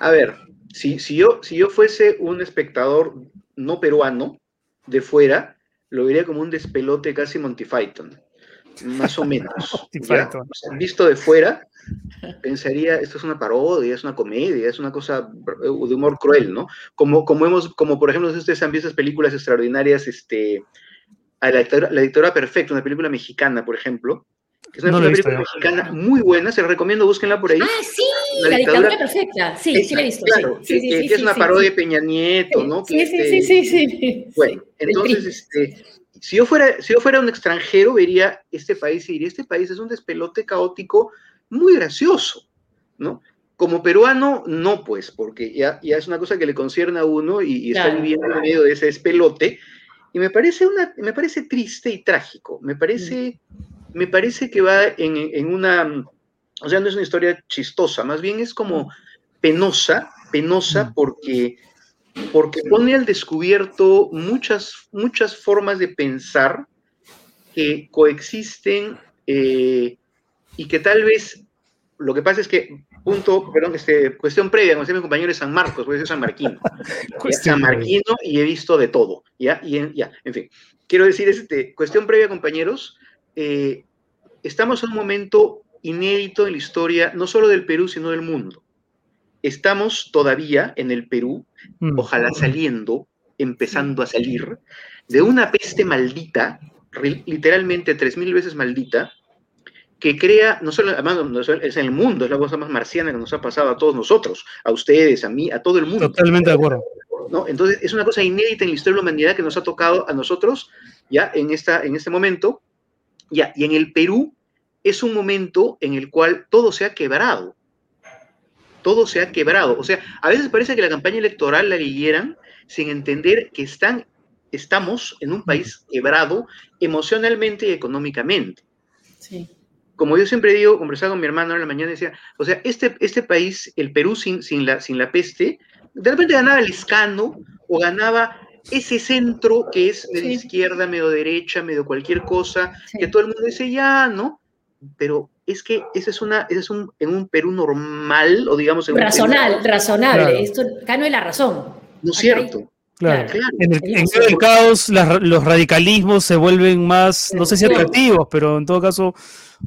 A ver, si, si, yo, si yo fuese un espectador no peruano de fuera, lo vería como un despelote casi Monty Python, más o <laughs> menos. visto de fuera, pensaría, esto es una parodia, es una comedia, es una cosa de humor cruel, ¿no? Como, como, hemos, como por ejemplo, ustedes han visto esas películas extraordinarias, este, a la, dictadura, la dictadura perfecta, una película mexicana, por ejemplo, es una película mexicana muy buena, se la recomiendo, búsquenla por ahí. Ah, sí, la, dictadura, perfecta. Sí, sí la he visto. Claro, sí, sí, que, es una parodia de Peña Nieto, ¿no? Sí, sí, sí, sí, Bueno, entonces, este, si yo, fuera, si yo fuera un extranjero, vería este país y diría, este país es un despelote caótico muy gracioso, ¿no? Como peruano, no, pues, porque ya, ya es una cosa que le concierne a uno y, está viviendo en medio de ese despelote. Y me parece, una, me parece triste y trágico. Me parece... Me parece que va en, una, o sea, no es una historia chistosa, más bien es como penosa, penosa porque, porque pone al descubierto muchas, muchas formas de pensar que coexisten eh, y que tal vez lo que pasa es que, punto, perdón, este, cuestión previa, como decía mi compañero es San Marcos, voy a San Marquino. <laughs> San Marquino y he visto de todo, ¿ya? Y en, ya, en fin. Quiero decir, este, cuestión previa, compañeros, eh, estamos en un momento inédito en la historia, no solo del Perú, sino del mundo. Estamos todavía en el Perú, mm. ojalá saliendo, empezando a salir, de una peste maldita, literalmente tres mil veces maldita, que crea, no solo es en el mundo, es la cosa más marciana que nos ha pasado a todos nosotros, a ustedes, a mí, a todo el mundo. Totalmente de acuerdo. ¿No? Entonces, es una cosa inédita en la historia de la humanidad que nos ha tocado a nosotros ya en, esta, en este momento, ya, y en el Perú es un momento en el cual todo se ha quebrado. Todo se ha quebrado. O sea, a veces parece que la campaña electoral la guilleran sin entender que están, estamos en un país quebrado emocionalmente y económicamente. Sí. Como yo siempre digo, conversaba con mi hermano en la mañana, decía, o sea, este, este país, el Perú sin, sin, la, sin la peste, de repente ganaba el escano o ganaba ese centro que es de Sí. izquierda, medio derecha, medio cualquier cosa, Sí. que todo el mundo dice ya, ¿no? Pero es que ese es una, ese es un, en un Perú normal, o digamos en un Perú- Razonal, razonable. Claro. Esto acá no es la razón. no es hay- cierto. Claro. Claro. En el, en caos, las- los radicalismos se vuelven más, no sé si atractivos, pero en todo caso,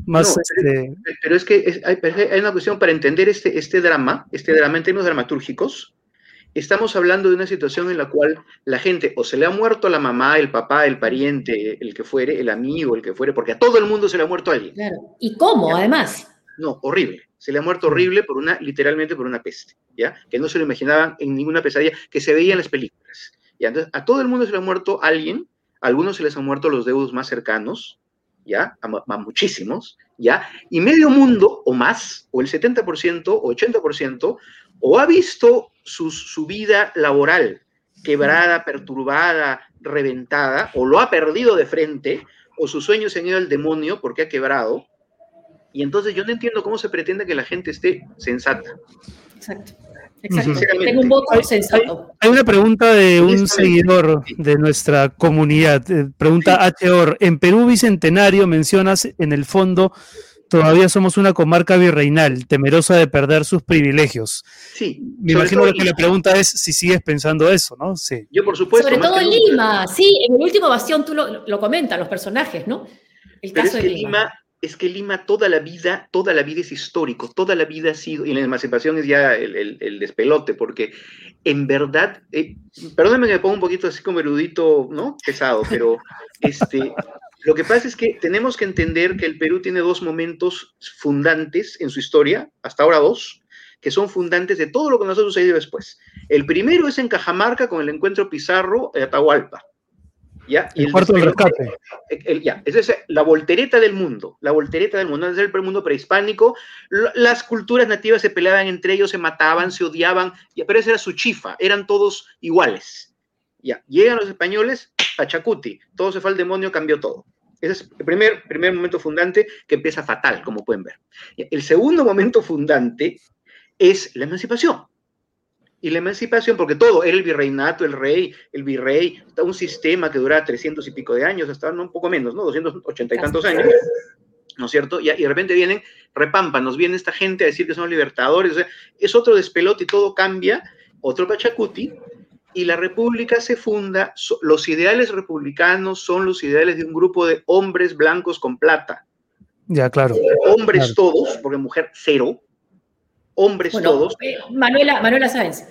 más. No, este, Pero es que es- hay, hay una cuestión para entender este, este drama, este drama en términos dramatúrgicos. Estamos hablando de una situación en la cual la gente o se le ha muerto la mamá, el papá, el pariente, el que fuere, el amigo, el que fuere, porque a todo el mundo se le ha muerto alguien. Claro. ¿Y cómo, además? No, horrible. Se le ha muerto horrible por una, literalmente por una peste, ¿ya? Que no se lo imaginaban en ninguna pesadilla, que se veía en las películas. ¿ya? Entonces, a todo el mundo se le ha muerto alguien, a algunos se les han muerto los deudos más cercanos, ¿ya? A, a muchísimos, ¿ya? Y medio mundo o más, o el 70% o 80%, o ha visto su, su vida laboral quebrada, perturbada, reventada, o lo ha perdido de frente, o sus sueños se han ido al demonio porque ha quebrado, y entonces yo no entiendo cómo se pretende que la gente esté sensata. Exacto. Exacto. Tengo un voto Hay- sensato. Hay una pregunta de un seguidor sí. de nuestra comunidad. Eh, Pregunta HOR. En Perú Bicentenario mencionas en el fondo, todavía somos una comarca virreinal, temerosa de perder sus privilegios. Sí, Me imagino que la pregunta es si sigues pensando eso, ¿no? Sí. Yo, por supuesto. Sobre todo en nunca. Lima, sí, en el último bastión tú lo, lo comentas, los personajes, ¿no? El Pero es caso que de Lima. Lima, es que Lima toda la vida, toda la vida es histórico, toda la vida ha sido, y la emancipación es ya el, el- el despelote, porque en verdad, eh, perdóname que me ponga un poquito así como erudito, ¿no? Pesado, pero este, lo que pasa es que tenemos que entender que el Perú tiene dos momentos fundantes en su historia, hasta ahora dos, que son fundantes de todo lo que nos ha sucedido después. El primero es en Cajamarca con el encuentro Pizarro-Atahualpa. ¿Ya? Y El cuarto del rescate. el- el- ya, esa es la voltereta del mundo, la voltereta del mundo, es el mundo prehispánico, las culturas nativas se peleaban entre ellos, se mataban, se odiaban, ya, pero esa era su chifa, eran todos iguales. Ya, llegan los españoles, Pachacuti, todo se fue al demonio, cambió todo. Ese es el primer, primer momento fundante que empieza fatal, como pueden ver. El segundo momento fundante es la emancipación. Y la emancipación, porque todo, el virreinato, el rey, el virrey, un sistema que dura 300 y pico de años, hasta no, un poco menos, ¿no? 280 y tantos años, ¿no es cierto? Y, y de repente vienen, repampan, nos viene esta gente a decir que son libertadores, o sea, es otro despelote y todo cambia, otro Pachacuti, y la república se funda, los ideales republicanos son los ideales de un grupo de hombres blancos con plata, Ya, claro. hombres Claro. todos, porque mujer cero, hombres Bueno, todos, eh, Manuela, Manuela Sáenz.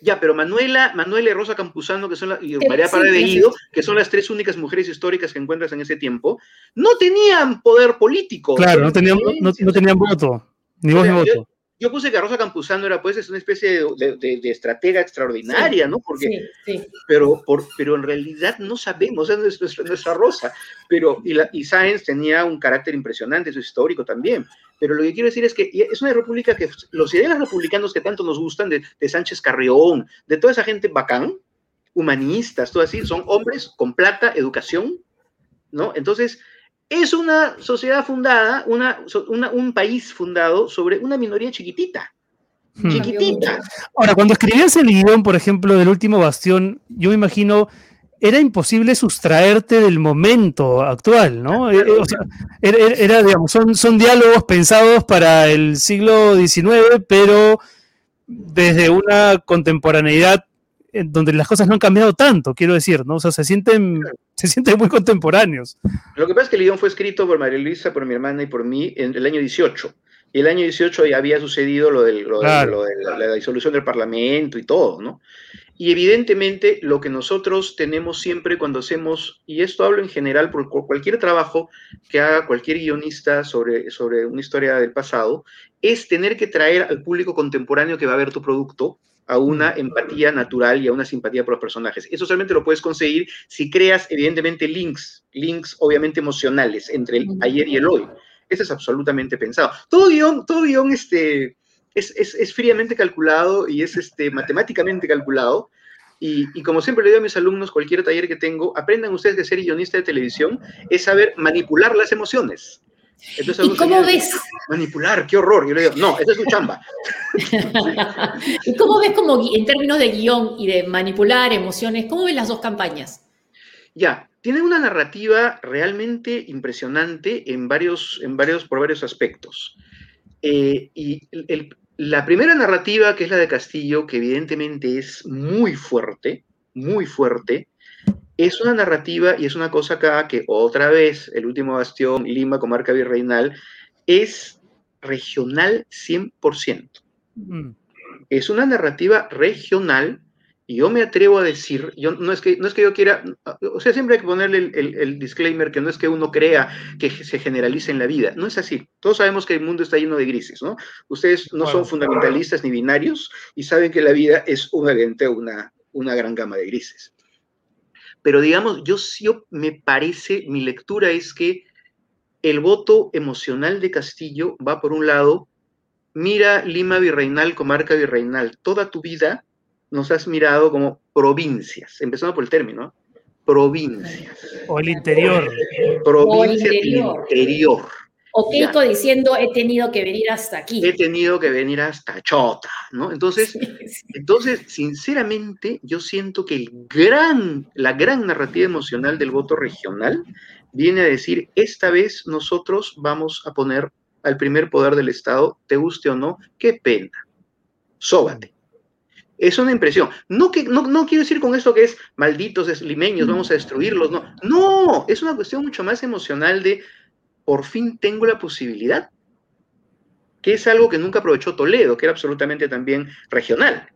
Ya, pero Manuela, Manuela y Rosa Campuzano, que son la, y María sí, Parra de. Guido, que son las tres únicas mujeres históricas que encuentras en ese tiempo, no tenían poder político. Claro, no tenían, no, tenían voto. Ni voz ni sea, voto. Yo puse que Rosa Campuzano era pues es una especie de, de- de- estratega extraordinaria, ¿no? Porque, Sí, sí. pero, por, pero en realidad no sabemos, es nuestra, nuestra Rosa. Pero, y, la, y Sáenz tenía un carácter impresionante, eso es histórico también. Pero lo que quiero decir es que es una república que los ideales republicanos que tanto nos gustan, de, de Sánchez Carrión, de toda esa gente bacán, humanistas, todo así, son hombres con plata, educación, ¿no? Entonces, es una sociedad fundada, una, un país fundado sobre una minoría chiquitita, Hmm. chiquitita. Ahora, cuando escribías el guion, por ejemplo, del último bastión, yo me imagino, era imposible sustraerte del momento actual, ¿no? Eh, eh, o sea, era, era- digamos, son, son diálogos pensados para el siglo XIX, pero desde una contemporaneidad donde las cosas no han cambiado tanto, quiero decir, ¿no? O sea, se sienten, se sienten muy contemporáneos. Lo que pasa es que el guion fue escrito por María Luisa, por mi hermana y por mí en el año 18. Y el año 18 ya había sucedido lo, del, lo, Claro. lo de la, la disolución del Parlamento y todo, ¿no? Y evidentemente lo que nosotros tenemos siempre cuando hacemos, y esto hablo en general por cu- cualquier trabajo que haga cualquier guionista sobre, sobre una historia del pasado, es tener que traer al público contemporáneo que va a ver tu producto a una empatía natural y a una simpatía por los personajes. Eso solamente lo puedes conseguir si creas, evidentemente, links, links obviamente emocionales entre el ayer y el hoy. Eso es absolutamente pensado. Todo guion, todo guion este, es, es, es fríamente calculado y es este, matemáticamente calculado. Y, como siempre le digo a mis alumnos, cualquier taller que tengo, aprendan ustedes que ser guionista de televisión es saber manipular las emociones. Entonces, ¿Y cómo ves? Manipular, qué horror. Yo le digo, no, esa es su chamba. <laughs> ¿Y cómo ves como en términos de guion y de manipular emociones, cómo ves las dos campañas? Ya, tienen una narrativa realmente impresionante en varios, en varios, por varios aspectos. Eh, y el, la primera narrativa, que es la de Castillo, que evidentemente es muy fuerte, muy fuerte, es una narrativa y es una cosa acá que otra vez, el último bastión, Lima, comarca virreinal, es regional 100%. Mm. Es una narrativa regional y yo me atrevo a decir, yo, no, es que, no es que yo quiera, o sea, siempre hay que ponerle el, disclaimer que no es que uno crea que se generalice en la vida, no es así. Todos sabemos que el mundo está lleno de grises, ¿no? Ustedes no son fundamentalistas ni binarios y saben que la vida es obviamente una, una gran gama de grises. Pero digamos, yo sí me parece, mi lectura es que el voto emocional de Castillo va por un lado, mira Lima Virreinal, comarca virreinal, toda tu vida nos has mirado como provincias, empezando por el término, provincias. O el interior. Provincias del interior. O Keiko diciendo, he tenido que venir hasta aquí. He tenido que venir hasta Chota, ¿no? Entonces, entonces sinceramente, yo siento que el gran, la gran narrativa emocional del voto regional viene a decir, esta vez nosotros vamos a poner al primer poder del Estado, te guste o no, qué pena, sóbate. Es una impresión. No, que, no, no quiero decir con esto que es malditos limeños, vamos a destruirlos, no. No, es una cuestión mucho más emocional de por fin tengo la posibilidad, que es algo que nunca aprovechó Toledo, que era absolutamente también regional.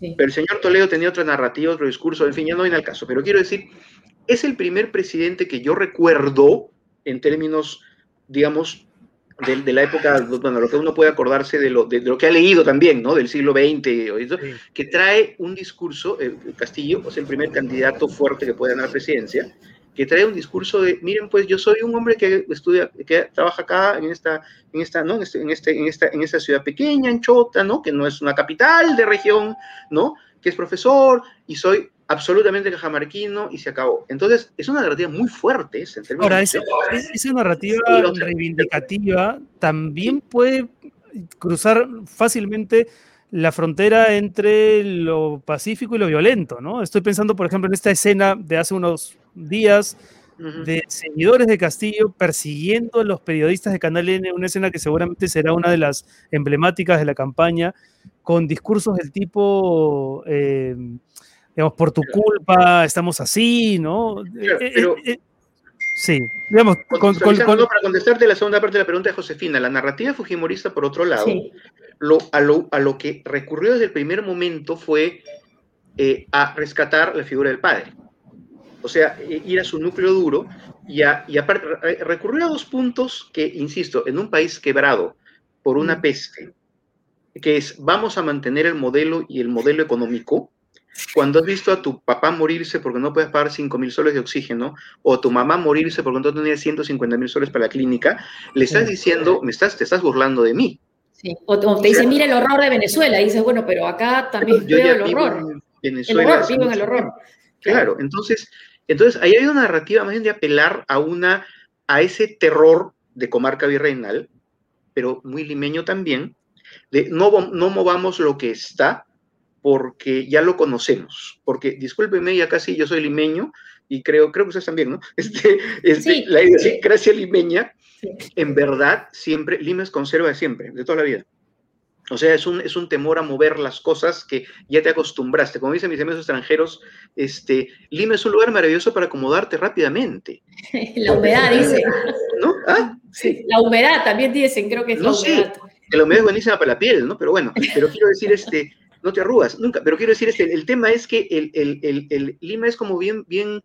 Pero el señor Toledo tenía otra narrativa, otro discurso, en fin, ya no viene al caso. Pero quiero decir, es el primer presidente que yo recuerdo en términos, digamos, de, la época, bueno, lo que uno puede acordarse de lo, de, lo que ha leído también, ¿no? Del siglo XX, que trae un discurso, Castillo es el primer candidato fuerte que puede ganar la presidencia, que trae un discurso de, miren, pues yo soy un hombre que estudia, que trabaja acá en esta, en esta, ¿no? En, este, en, este, en, esta, en esta ciudad pequeña, en Chota, ¿no? Que no es una capital de región, ¿no? Que es profesor y soy absolutamente cajamarquino y se acabó. Entonces, es una narrativa muy fuerte. Ahora, esa, esa narrativa reivindicativa también puede cruzar fácilmente la frontera entre lo pacífico y lo violento, ¿no? Estoy pensando, por ejemplo, en esta escena de hace unos días de seguidores de Castillo persiguiendo a los periodistas de Canal N, una escena que seguramente será una de las emblemáticas de la campaña, con discursos del tipo, eh, digamos, por tu culpa estamos así, ¿no? Eh, eh, sí, digamos, con, para contestarte la segunda parte de la pregunta de Josefina, la narrativa fujimorista, por otro lado, lo, a, lo, a, lo, que recurrió desde el primer momento fue a rescatar la figura del padre o sea, e, ir a su núcleo duro y, a, y aparte, recurrir a dos puntos que, insisto, en un país quebrado por una peste, que es vamos a mantener el modelo y el modelo económico, cuando has visto a tu papá morirse porque no puedes pagar 5 mil soles de oxígeno, o a tu mamá morirse porque no tenía 150 mil soles para la clínica, le estás diciendo, me estás, te estás burlando de mí. Sí. O, te dice, mira el horror de Venezuela, y dices, bueno, pero acá también veo el horror. Venezuela, el horror, vivo en el horror. Claro, entonces entonces, ahí hay una narrativa más bien de apelar a, una, a ese terror de comarca virreinal, pero muy limeño también, de no, no movamos lo que está porque ya lo conocemos. Porque, discúlpeme, ya casi yo soy limeño y creo, creo que ustedes también, ¿no? <laughs> Este, este, La idiosincrasia limeña, en verdad, siempre, Lima es conserva de siempre, de toda la vida. O sea, es un, es un temor a mover las cosas que ya te acostumbraste. Como dicen mis amigos extranjeros, este, Lima es un lugar maravilloso para acomodarte rápidamente. <laughs> La humedad, dice. ¿No? ¿Ah? Sí. La humedad también dicen, creo que es no, la humedad. Sí, la humedad es buenísima para la piel, ¿no? Pero bueno, pero quiero decir, este, no te arrugas, nunca, pero quiero decir, este, el tema es que el, el, el, Lima es como bien, bien,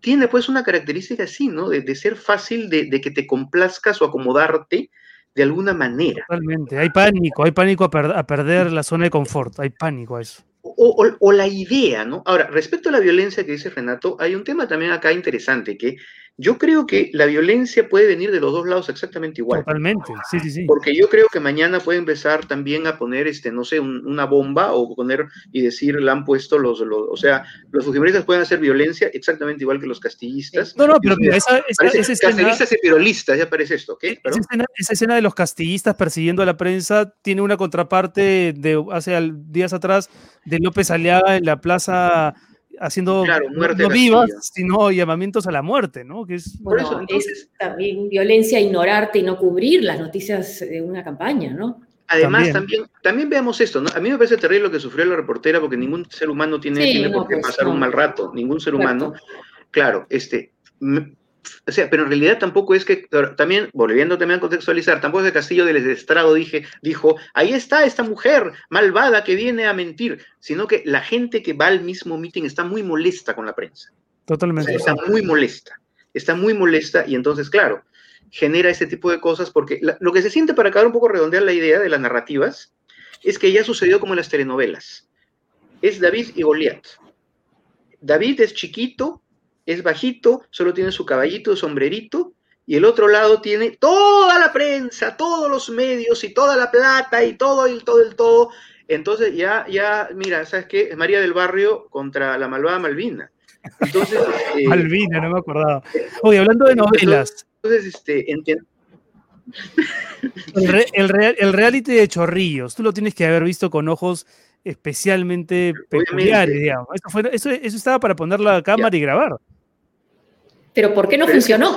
tiene pues una característica así, ¿no? De, de ser fácil de, de, que te complazcas o acomodarte de alguna manera. Totalmente, hay pánico, hay pánico a, perder la zona de confort, hay pánico a eso. O, la idea, ¿no? Ahora, respecto a la violencia que dice Renato, hay un tema también acá interesante, que Yo creo que la violencia puede venir de los dos lados exactamente igual. Totalmente, sí, sí, sí. Porque yo creo que mañana puede empezar también a poner, este, no sé, una bomba o poner y decir, la han puesto los, o sea, los fujimoristas pueden hacer violencia exactamente igual que los castillistas. No, no, pero mira, esa, esa, esa escena, castillistas y perolistas, ya parece esto, ¿ok? Esa escena, esa escena, de los castillistas persiguiendo a la prensa tiene una contraparte de hace días atrás de López Aliaga en la plaza haciendo no vivas, sino llamamientos a la muerte, ¿no? Que es, Por eso, es también violencia ignorarte y no cubrir las noticias de una campaña, ¿no? Además, también. también, veamos esto, ¿no? A mí me parece terrible lo que sufrió la reportera, porque ningún ser humano tiene, tiene por qué pues, pasar un mal rato, ningún ser humano. Claro, este, o sea, pero en realidad tampoco es que, también, volviendo también a contextualizar, tampoco es que Castillo del Estrado dije, dijo, ahí está esta mujer malvada que viene a mentir, sino que la gente que va al mismo meeting está muy molesta con la prensa. Totalmente. está muy molesta, está muy molesta y entonces, claro, genera este tipo de cosas porque lo que se siente para acabar un poco redondear la idea de las narrativas es que ya sucedió como en las telenovelas. Es David y Goliat. David es chiquito, es bajito, solo tiene su caballito, sombrerito, y el otro lado tiene toda la prensa, todos los medios y toda la plata y todo y todo el todo. Entonces ya, ya, mira, ¿sabes qué? Es María del Barrio contra la malvada Malvina. Entonces, <laughs> este, Malvina, no me acordaba. Oye, hablando de novelas. Entonces, este, entiendo. El, el, reality de Chorrillos, tú lo tienes que haber visto con ojos especialmente peculiares, digamos. Eso, eso, estaba para poner la cámara y grabar. Pero ¿por qué no funcionó?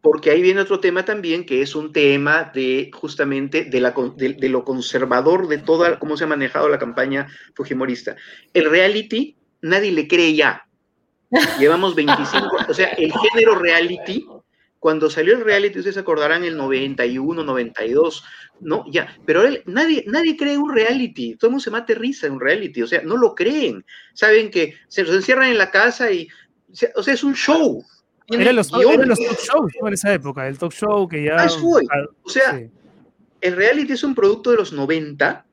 porque ahí viene otro tema también, que es un tema de justamente de, la, de, lo conservador de toda, cómo se ha manejado la campaña fujimorista. El reality, nadie le cree ya. Llevamos 25, o sea, el género reality, cuando salió el reality, ustedes se acordarán el 91, 92, ¿no? Ya, pero nadie, nadie cree un reality, todo el mundo se mate risa en un reality, o sea, no lo creen. Saben que se los encierran en la casa y o sea, es un show. Eran los, talk shows en esa época, el talk show que ya... O sea, el reality es un producto de los 90,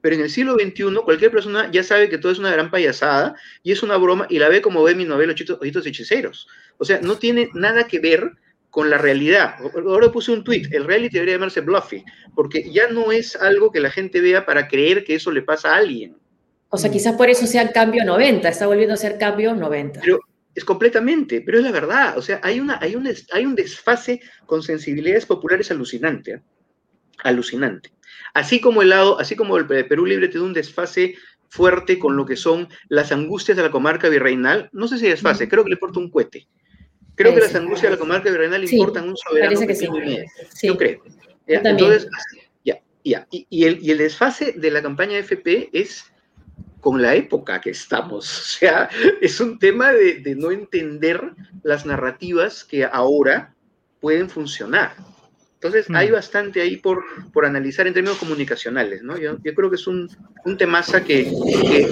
pero en el siglo XXI cualquier persona ya sabe que todo es una gran payasada y es una broma y la ve como ve mi novela Ojitos Hechiceros. O sea, no tiene nada que ver con la realidad. Ahora puse un tweet, el reality debería llamarse Bluffy, porque ya no es algo que la gente vea para creer que eso le pasa a alguien. O sea, quizás por eso sea el cambio 90, está volviendo a ser cambio 90. Es completamente, pero es la verdad. O sea, hay, una, hay, un, hay un desfase con sensibilidades populares alucinante. ¿eh? Alucinante. Así como el lado, así como el Perú Libre tiene un desfase fuerte con lo que son las angustias de la comarca virreinal. No sé si desfase, creo que le importa un cohete. Creo que las angustias de la comarca virreinal le importan un soberano que sí. Yo creo. Entonces, ya, ya. Y, y, el, y el desfase de la campaña FP es con la época que estamos. <laughs> O sea, es un tema de, no entender las narrativas que ahora pueden funcionar. Entonces, hay mm. bastante ahí por, por analizar en términos comunicacionales, ¿no? Yo, creo que es un, un temaza que,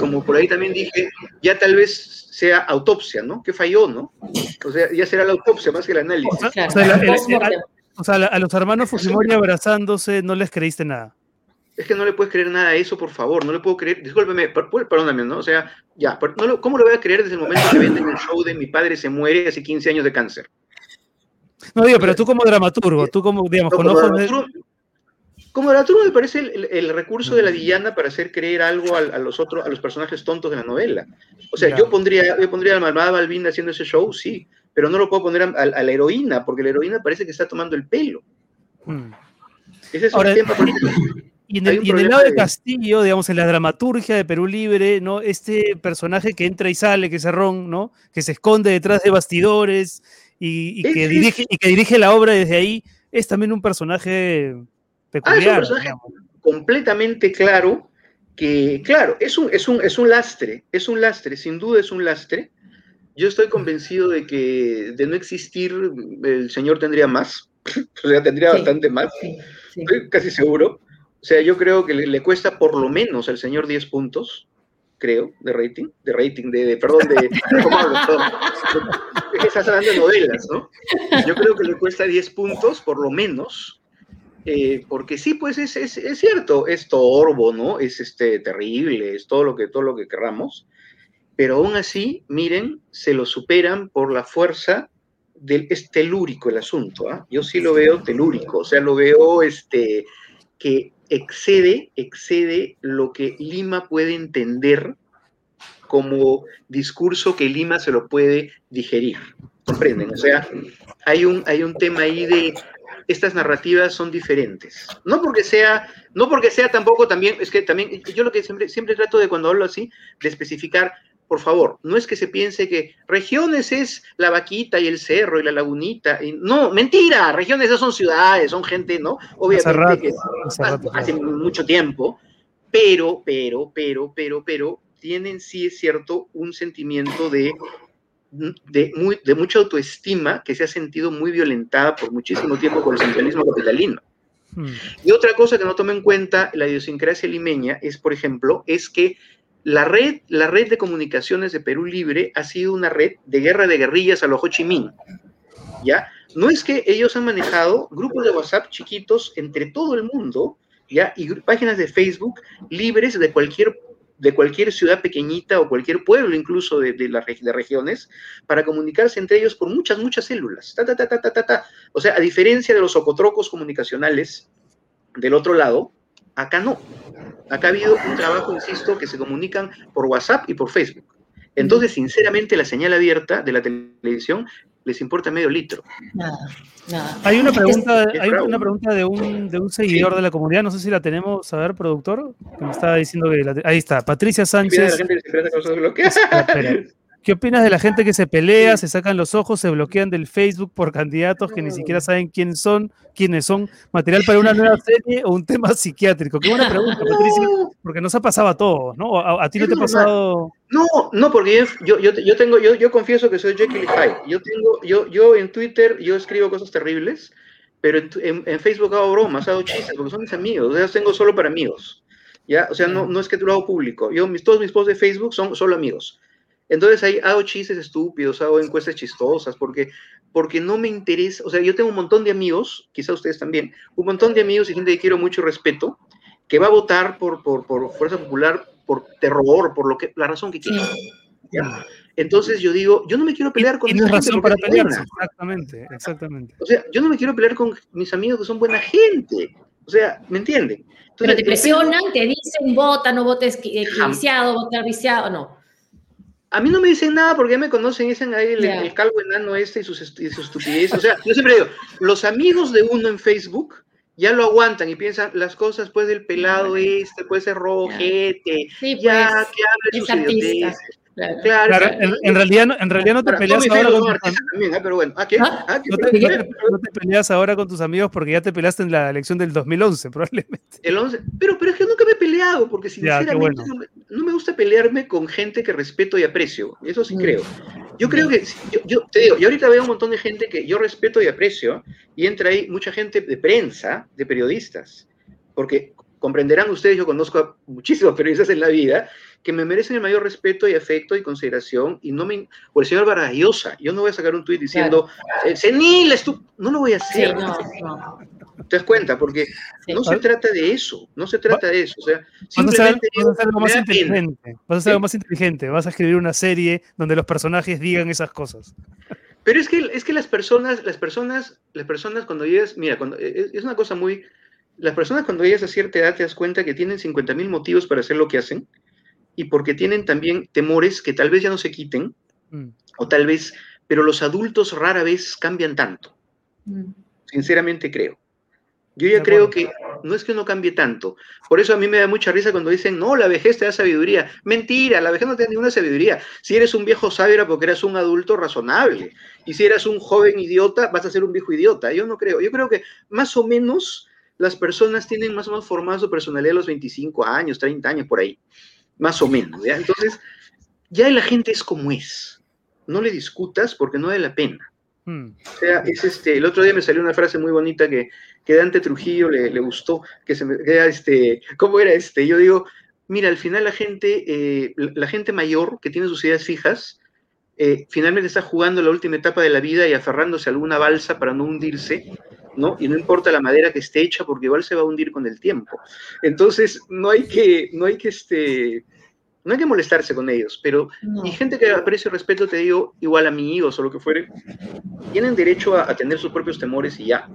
como por ahí también dije, ya tal vez sea autopsia, ¿no? Que falló, ¿no? O sea, ya será la autopsia más que el análisis. O sea, a los hermanos Fujimori abrazándose, no les creíste nada es que no le puedes creer nada a eso, por favor, no le puedo creer, discúlpeme, perdóname, ¿no? O sea, ya, ¿cómo le voy a creer desde el momento que venden el show de mi padre se muere hace 15 años de cáncer? No digo, pero tú como dramaturgo, tú como, digamos, como dramaturgo, Como dramaturgo me parece el, recurso de la villana para hacer creer algo a, los otros, a los personajes tontos de la novela. O sea, yo pondría, yo pondría a la malvada Balbina haciendo ese show, sí, pero no lo puedo poner a, la heroína, porque la heroína parece que está tomando el pelo. Hmm. Ese es Ahora, tiempo y en, el, lado de Castillo, digamos, en la dramaturgia de Perú Libre, ¿no? Este personaje que entra y sale, que es Ron, ¿no? Que se esconde detrás de bastidores y, que, dirige, y que dirige la obra desde ahí, es también un personaje peculiar. Ah, completamente claro, que, claro, es un, es, un, es un lastre, es un lastre, sin duda es un lastre. Yo estoy convencido de que de no existir, el señor tendría más, <laughs> o sea, tendría bastante más, estoy casi seguro sea, yo creo que le, cuesta por lo menos al señor 10 puntos, creo, de rating, de rating, de, perdón, de... Estás hablando de novelas, ¿no? Yo creo que le cuesta 10 puntos, por lo menos, eh, porque sí, pues es, es, es, cierto, es torbo, ¿no? Es este, terrible, es todo lo, que, todo lo que querramos, pero aún así, miren, se lo superan por la fuerza del, es telúrico el asunto, ¿ah? yo sí lo veo telúrico, o sea, lo veo este, que excede, excede lo que Lima puede entender como discurso que Lima se lo puede digerir. ¿Comprenden? O sea, hay un, hay un tema ahí de estas narrativas son diferentes. No porque sea, no porque sea tampoco también, es que también, yo lo que siempre, siempre trato de cuando hablo así, de especificar, por favor, no es que se piense que regiones es la vaquita y el cerro y la lagunita. Y, no, mentira, regiones son ciudades, son gente, ¿no? Obviamente que hace mucho tiempo, pero, pero, pero, pero, pero, tienen, sí es cierto, un sentimiento de, de, muy, de mucha autoestima que se ha sentido muy violentada por muchísimo tiempo por el centralismo capitalino. Hmm. Y otra cosa que no toma en cuenta la idiosincrasia limeña es, por ejemplo, es que la red, la red de comunicaciones de Perú Libre ha sido una red de guerra de guerrillas a los Ho Chi Minh. ¿Ya? No es que ellos han manejado grupos de WhatsApp chiquitos entre todo el mundo, ¿ya? Y páginas de Facebook libres de cualquier de cualquier ciudad pequeñita o cualquier pueblo incluso de, de las de regiones para comunicarse entre ellos por muchas, muchas células. Ta, ta, ta, o sea, a diferencia de los ocotrocos comunicacionales del otro lado, acá no. Acá ha habido un trabajo, insisto, que se comunican por WhatsApp y por Facebook. Entonces, sinceramente, la señal abierta de la televisión les importa medio litro. Nada, nada. Hay una pregunta, hay una pregunta de un, de un seguidor de la comunidad, no sé si la tenemos, a ver, productor, que me estaba diciendo que la, ahí está, Patricia Sánchez. <laughs> ¿Qué opinas de la gente que se pelea, se sacan los ojos, se bloquean del Facebook por candidatos que ni siquiera saben quiénes son, quiénes son? ¿Material para una nueva serie o un tema psiquiátrico? Qué buena pregunta, <laughs> Patricia, porque nos ha pasado a todos, ¿no? ¿A, ti no te ha pasado? No, no, porque yo, yo, yo tengo, yo, yo confieso que soy Jekyll y Hyde. Yo tengo, yo, yo en Twitter, yo escribo cosas terribles, pero en, en, Facebook hago bromas, hago chistes, porque son mis amigos, o sea, tengo solo para amigos. ¿Ya? O sea, no, no es que lo hago público. Yo, mis, todos mis posts de Facebook son solo amigos. Entonces ahí hago chistes estúpidos, hago encuestas chistosas, porque, porque no me interesa, o sea, yo tengo un montón de amigos, quizá ustedes también, un montón de amigos y gente que quiero mucho respeto, que va a votar por, por, por Fuerza Popular, por terror, por lo que, la razón que quiera. Entonces yo digo, yo no me quiero pelear con Tienes razón para pelearse, exactamente, exactamente. O sea, yo no me quiero pelear con mis amigos que son buena gente. O sea, ¿me entienden? Pero te presionan, te dicen, vota, no votes viciado, votar viciado, no. A mí no me dicen nada porque ya me conocen, dicen ahí el, calvo enano este y sus, y sus estupideces. O sea, yo siempre digo, los amigos de uno en Facebook ya lo aguantan y piensan las cosas pues del pelado este, puede ser rojete, ya, pues, que hable sus ideas. Claro, en, realidad, en realidad no te peleas ahora con tus amigos. Pero bueno, ¿ah, qué? ¿Ah? ¿Ah, no, te, peleas ahora con tus amigos porque ya te peleaste en la elección del 2011, <laughs> probablemente. El 11, pero, pero es que nunca me he peleado, porque sinceramente no, me, gusta pelearme con gente que respeto y aprecio. Eso sí mm. creo. Yo creo que, yo, yo, te digo, yo ahorita veo un montón de gente que yo respeto y aprecio, y entra ahí mucha gente de prensa, de periodistas, porque comprenderán ustedes, yo conozco a muchísimos periodistas en la vida, que me merecen el mayor respeto y afecto y consideración, y no me, o el señor Barajosa, yo no voy a sacar un tuit diciendo, claro. Eh, senil, no lo voy a hacer. Sí, no, no. ¿Te das cuenta? Porque sí. no se trata de eso, no se trata de eso. O sea, simplemente vas a hacer algo más inteligente, vas a hacer algo más inteligente, vas a escribir una serie donde los personajes digan esas cosas. Pero es que, es que las personas, las personas, las personas cuando llegas, mira, cuando, es, es una cosa muy, las personas cuando llegas a cierta edad te das cuenta que tienen 50.000 motivos para hacer lo que hacen, y porque tienen también temores que tal vez ya no se quiten, mm. o tal vez, pero los adultos rara vez cambian tanto. Mm. Sinceramente creo. Yo ya creo que no es que uno cambie tanto. Por eso a mí me da mucha risa cuando dicen, no, la vejez te da sabiduría. Mentira, la vejez no te da ninguna sabiduría. Si eres un viejo sabio era porque eras un adulto razonable. Y si eras un joven idiota, vas a ser un viejo idiota. Yo no creo. Yo creo que más o menos las personas tienen más o menos formada su personalidad a los 25 años, 30 años, por ahí más o menos. ¿ya? Entonces, ya la gente es como es. No le discutas porque no vale la pena. Hmm. O sea, es este, el otro día me salió una frase muy bonita que, que Dante Trujillo le, le gustó, que se me queda este, ¿cómo era este? Yo digo, mira, al final la gente, eh, la gente mayor que tiene sus ideas fijas, eh, finalmente está jugando la última etapa de la vida y aferrándose a alguna balsa para no hundirse, ¿no? Y no importa la madera que esté hecha, porque igual se va a hundir con el tiempo. Entonces, no hay que, no hay que, este, No hay que molestarse con ellos, pero y gente que aprecio y respeto, te digo, igual amigos o lo que fuere, tienen derecho a, tener sus propios temores y ya.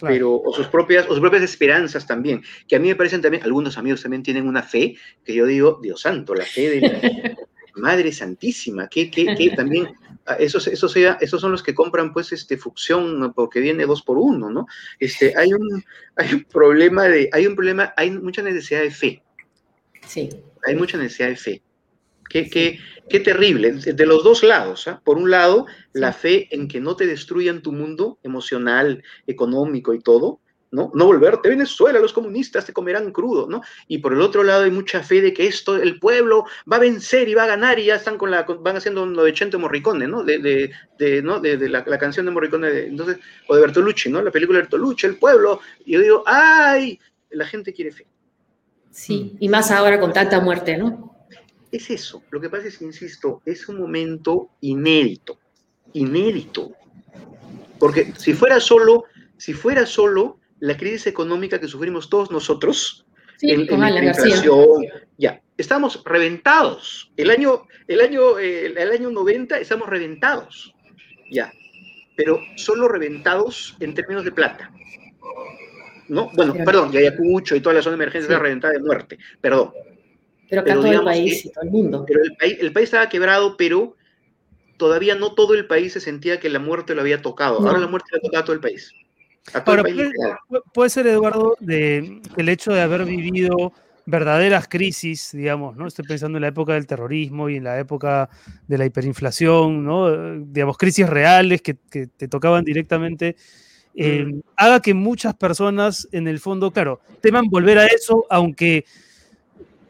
Pero, o sus propias, o sus propias esperanzas también, que a mí me parecen también, algunos amigos también tienen una fe, que yo digo, Dios santo, la fe de la <laughs> Madre Santísima, que, que, que <laughs> también Ah, esos, esos, esos son los que compran pues este fucción porque viene dos por uno, ¿no? Este, hay un, hay un problema de, hay un problema, hay mucha necesidad de fe. Sí. Hay mucha necesidad de fe. Qué, qué, qué terrible, de los dos lados. ¿ah? Por un lado, la fe en que no te destruyan tu mundo emocional, económico y todo, ¿no? No volverte a Venezuela, los comunistas te comerán crudo, ¿no? Y por el otro lado hay mucha fe de que esto, el pueblo va a vencer y va a ganar y ya están con la, van haciendo de Chente Morricone, ¿no? De, de, ¿no? de, la, canción de Morricone, entonces, o de Bertolucci, ¿no? La película de Bertolucci, el pueblo, y yo digo, ¡ay! La gente quiere fe. Sí, y más ahora con tanta muerte, ¿no? Es eso, lo que pasa es que, insisto, es un momento inédito, inédito, porque si fuera solo, si fuera solo la crisis económica que sufrimos todos nosotros, en, la inflación, ya, estamos reventados. El año, el, año, eh, el año 90 estamos reventados, ya, pero solo reventados en términos de plata. ¿No? Bueno, perdón, y Ayacucho y toda la zona de emergencia está reventada de muerte, perdón. Pero acá todo el país y todo el mundo. Pero el país, el país estaba quebrado, pero todavía no todo el país se sentía que la muerte lo había tocado. Ahora la muerte le ha tocado a todo el país. Ahora, puede, ser, Eduardo, de, el hecho de haber vivido verdaderas crisis, digamos, ¿no? Estoy pensando en la época del terrorismo y en la época de la hiperinflación, ¿no? Digamos, crisis reales que, te tocaban directamente, eh, mm. haga que muchas personas, en el fondo, claro, teman volver a eso, aunque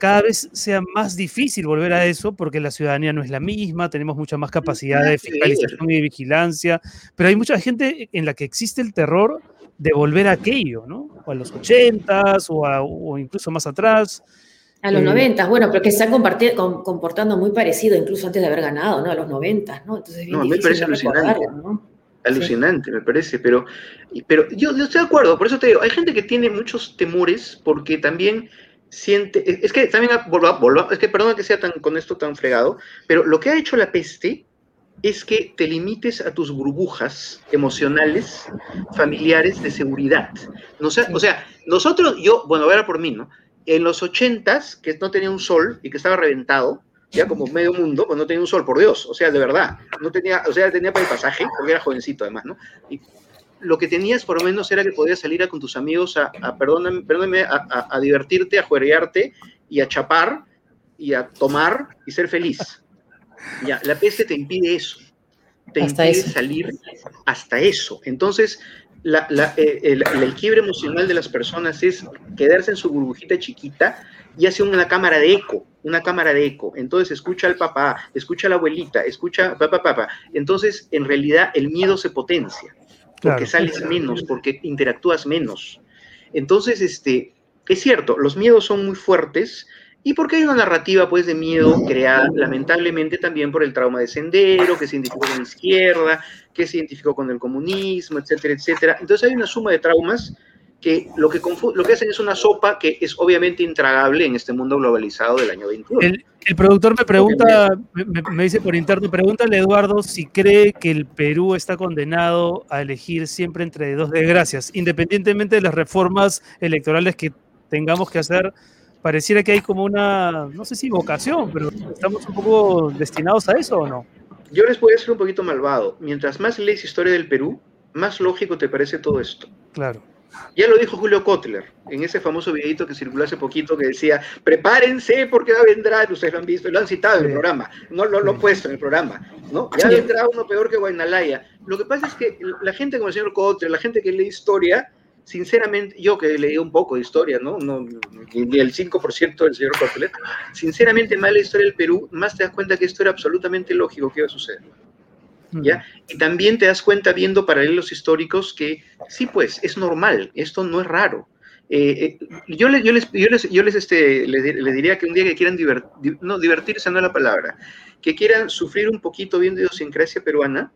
cada vez sea más difícil volver a eso porque la ciudadanía no es la misma, tenemos mucha más capacidad de fiscalización y de vigilancia, pero hay mucha gente en la que existe el terror de volver a aquello, ¿no? O a los ochentas o, o incluso más atrás. A los eh, noventas, bueno, pero que se están comportando muy parecido incluso antes de haber ganado, ¿no? A los noventas, ¿no? Entonces, no, me parece alucinante. Alucinante, me parece, pero, pero yo, yo, estoy de acuerdo, por eso te digo, hay gente que tiene muchos temores porque también siente, es que también, volva, es que perdona que sea tan, con esto tan fregado, pero lo que ha hecho la peste es que te limites a tus burbujas emocionales, familiares de seguridad. No sé, o sea, nosotros, yo, bueno, era por mí, ¿no? En los ochentas, que no tenía un sol y que estaba reventado, ya como medio mundo, pues no tenía un sol, por Dios, o sea, de verdad, no tenía, o sea, tenía para el pasaje, porque era jovencito además, ¿no? Y lo que tenías por lo menos era que podías salir a, con tus amigos a, a perdóname, a, divertirte, a juerearte y a chapar y a tomar y ser feliz. Ya, la peste te impide eso. Te impide salir hasta eso. Entonces, la, eh, el, el, quiebre emocional de las personas es quedarse en su burbujita chiquita y hace una cámara de eco, una cámara de eco. Entonces escucha al papá, escucha a la abuelita, escucha papá, papá. Entonces, en realidad, el miedo se potencia porque sales menos, porque interactúas menos. Entonces, este, es cierto, los miedos son muy fuertes y porque hay una narrativa pues de miedo creada lamentablemente también por el trauma de Sendero, que se identificó con la izquierda, que se identificó con el comunismo, etcétera, etcétera. Entonces hay una suma de traumas que lo que, lo que hacen es una sopa que es obviamente intragable en este mundo globalizado del año 21. El, productor me pregunta, me, dice por interno, pregúntale Eduardo si cree que el Perú está condenado a elegir siempre entre dos desgracias, independientemente de las reformas electorales que tengamos que hacer. Pareciera que hay como una, no sé si vocación, pero estamos un poco destinados a eso o no. Yo les voy a ser un poquito malvado. Mientras más lees historia del Perú, más lógico te parece todo esto. Claro. Ya lo dijo Julio Kotler en ese famoso videito que circuló hace poquito que decía, prepárense porque va a vendrá, ustedes lo han visto, lo han citado en el programa, no lo, lo he puesto en el programa, ¿no? Ya vendrá uno peor que Guaynalaya. Lo que pasa es que la gente como el señor Kotler, la gente que lee historia, sinceramente, yo que leí un poco de historia, ¿no? no ni el 5% del señor Kotler, sinceramente, más la historia del Perú, más te das cuenta que esto era absolutamente lógico que iba a suceder. ¿Ya? Y también te das cuenta viendo paralelos históricos que sí, pues, es normal, esto no es raro. Eh, eh, yo, les, yo, les, yo, les, yo les, este, les, diría que un día que quieran no, divertirse no es la palabra, que quieran sufrir un poquito viendo idiosincrasia peruana,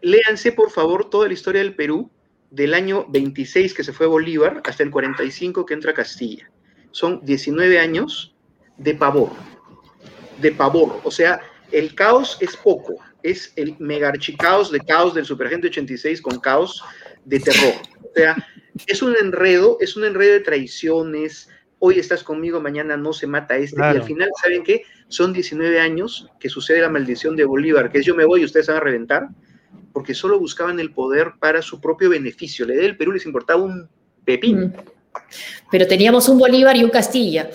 léanse por favor toda la historia del Perú del año 26 que se fue Bolívar hasta el 45 que entra Castilla. Son 19 años de pavor, de pavor. O sea, el caos es poco, es el megarchicaos de caos del Superagente 86 con caos de terror. O sea, es un enredo, es un enredo de traiciones. Hoy estás conmigo, mañana no se mata este. Y al final, ¿saben qué? Son 19 años que sucede la maldición de Bolívar, que es yo me voy y ustedes van a reventar, porque solo buscaban el poder para su propio beneficio. Le del Perú les importaba un pepín. Pero teníamos un Bolívar y un Castilla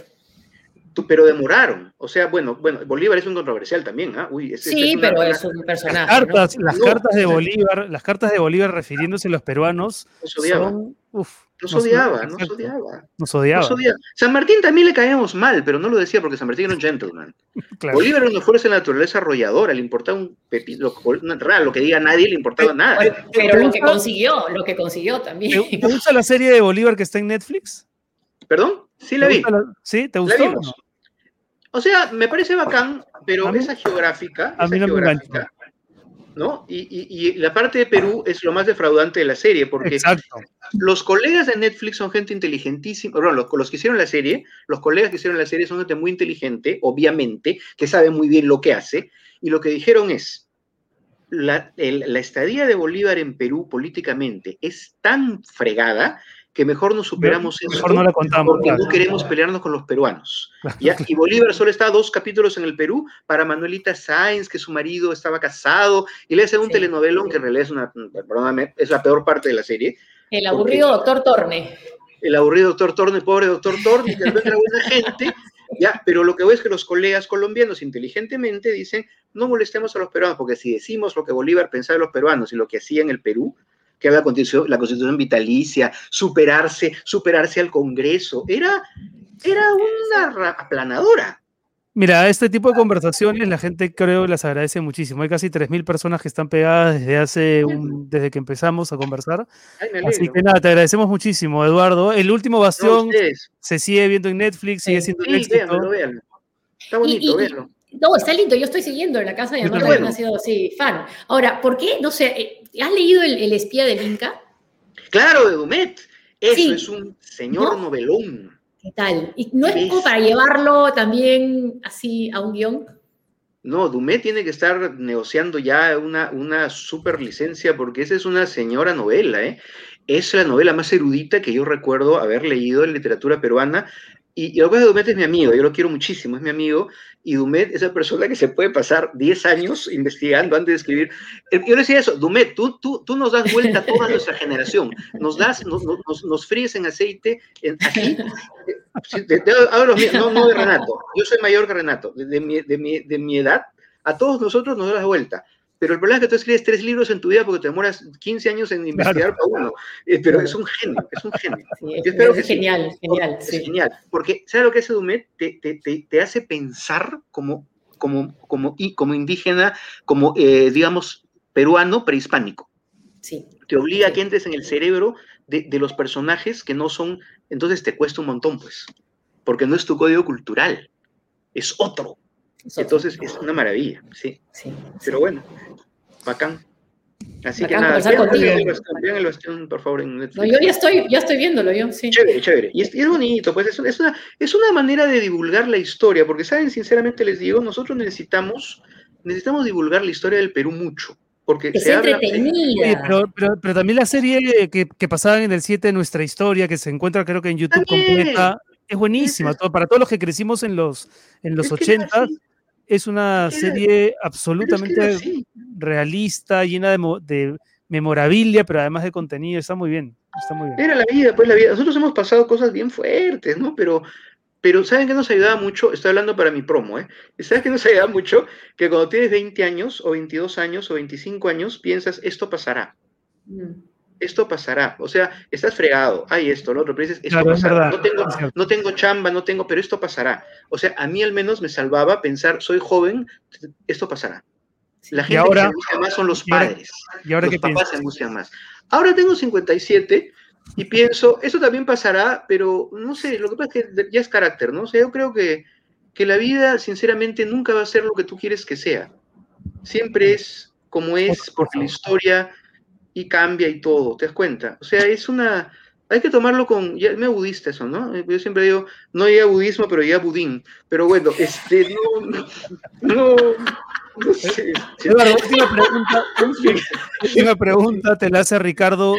pero demoraron. O sea, bueno, bueno, Bolívar es un controversial también, ¿ah? sí, pero es un personaje. Las cartas, las cartas de Bolívar, las cartas de Bolívar refiriéndose a los peruanos. Nos odiaba. Son, nos, odiaba, nos odiaba, nos odiaba. San Martín también le caíamos mal, pero no lo decía porque San Martín era un gentleman. <laughs> Bolívar era una fuerza de naturaleza arrolladora, le importaba un pepito, lo, lo que diga nadie le importaba nada. Pero, lo que consiguió, lo que consiguió también. ¿Te, gusta la serie de Bolívar que está en Netflix? ¿Perdón? Sí, la vi. ¿Sí? ¿Te gustó? O sea, me parece bacán, pero esa geográfica, esa geográfica, ¿no? Y, la parte de Perú es lo más defraudante de la serie, porque los colegas de Netflix son gente inteligentísima, bueno, los, los, que hicieron la serie, los colegas que hicieron la serie son gente muy inteligente, obviamente, que sabe muy bien lo que hace, y lo que dijeron es, la, la estadía de Bolívar en Perú políticamente es tan fregada que mejor nos superamos eso. Mejor no la contamos. Porque no queremos pelearnos con los peruanos. Y Bolívar solo está dos capítulos en el Perú para Manuelita Sáenz, que su marido estaba casado, y le hace un telenovelón que en realidad es, una, perdóname, es la peor parte de la serie. El aburrido doctor Torne. El aburrido doctor Torne, pobre doctor Torne, que es buena gente. Ya, pero lo que veo es que los colegas colombianos inteligentemente dicen, no molestemos a los peruanos, porque si decimos lo que Bolívar pensaba de los peruanos y lo que hacía en el Perú, que era la constitución, la constitución vitalicia, superarse, superarse al Congreso. Era, era una aplanadora. Mira, este tipo de conversaciones la gente creo las agradece muchísimo. Hay casi 3.000 personas que están pegadas desde hace un, desde que empezamos a conversar. Así que nada, te agradecemos muchísimo, Eduardo. El último bastión se sigue viendo en Netflix, sigue siendo un éxito. Está bonito, verlo. No, está lindo, yo estoy siguiendo en la casa de Amanda, no ha sido así fan. Ahora, ¿por qué? No sé, eh, ¿has leído El, espía del Inca? Claro, de Dumet. Eso es un señor novelón. ¿Qué tal? ¿Y no es, como para llevarlo también así a un guion? No, Dumet tiene que estar negociando ya una, una super licencia porque esa es una señora novela, ¿eh? Es la novela más erudita que yo recuerdo haber leído en literatura peruana y, y de Dumet es mi amigo, yo lo quiero muchísimo, es mi amigo, y Dumet es la persona que se puede pasar 10 años investigando antes de escribir. Eh, yo le decía eso, Dumet, tú, tú, tú nos das vuelta a toda nuestra generación, nos das, nos, nos, nos fríes en aceite, en, aquí, no, no de Renato, yo soy mayor que Renato, de, mi, de, mi, de mi edad, a todos nosotros nos das vuelta. Pero el problema es que tú escribes tres libros en tu vida porque te demoras 15 años en investigar para uno. Eh, pero es un genio, es un genio. <laughs> es, genial, genial. Es genial. Porque, ¿sabes lo que hace Dumet? Te, te, te, hace pensar como, como, como, y como indígena, como, eh, digamos, peruano prehispánico. Sí. Te obliga a que entres en el cerebro de, de los personajes que no son. Entonces te cuesta un montón, pues. Porque no es tu código cultural, es otro. Entonces es una maravilla, sí. sí Pero bueno, bacán. Así que nada, vean el, bastión, por favor, en Netflix. No, yo ya estoy, ya estoy viéndolo, yo, sí. Chévere, chévere. Y es, bonito, pues es, es, una, es una manera de divulgar la historia, porque, ¿saben? Sinceramente les digo, nosotros necesitamos, necesitamos divulgar la historia del Perú mucho. Porque se entretenida. pero, pero, pero, también la serie que, que pasaba en el 7 de nuestra historia, que se encuentra creo que en YouTube completa, es buenísima. Todo, para todos los que crecimos en los, en los 80, es una serie absolutamente realista, llena de, memorabilia, pero además de contenido. Está muy bien. Está muy bien. Era la vida, pues la vida. Nosotros hemos pasado cosas bien fuertes, ¿no? Pero, pero ¿saben que nos ayudaba mucho? Estoy hablando para mi promo, ¿eh? ¿Saben que nos ayudaba mucho? Que cuando tienes 20 años, o 22 años, o 25 años, piensas, esto pasará. Mm esto pasará. O sea, estás fregado, hay esto, lo otro, pero dices, esto pasará. no, tengo, no tengo chamba, no tengo, pero esto pasará. O sea, a mí al menos me salvaba pensar, soy joven, esto pasará. La gente que se angustia más son los padres. ¿Y ahora los papás se angustian más. Ahora tengo 57 y pienso, esto también pasará, pero no sé, lo que pasa es que ya es carácter, ¿no? O sea, yo creo que, que la vida, sinceramente, nunca va a ser lo que tú quieres que sea. Siempre es como es, porque la historia y cambia y todo, ¿te das cuenta? O sea, es una, hay que tomarlo con, ya me budista eso, ¿no? Yo siempre digo, no ya budismo, pero ya budín. Pero bueno, este, no, no, no sé. <laughs> Eduardo, última pregunta, última pregunta te la hace Ricardo,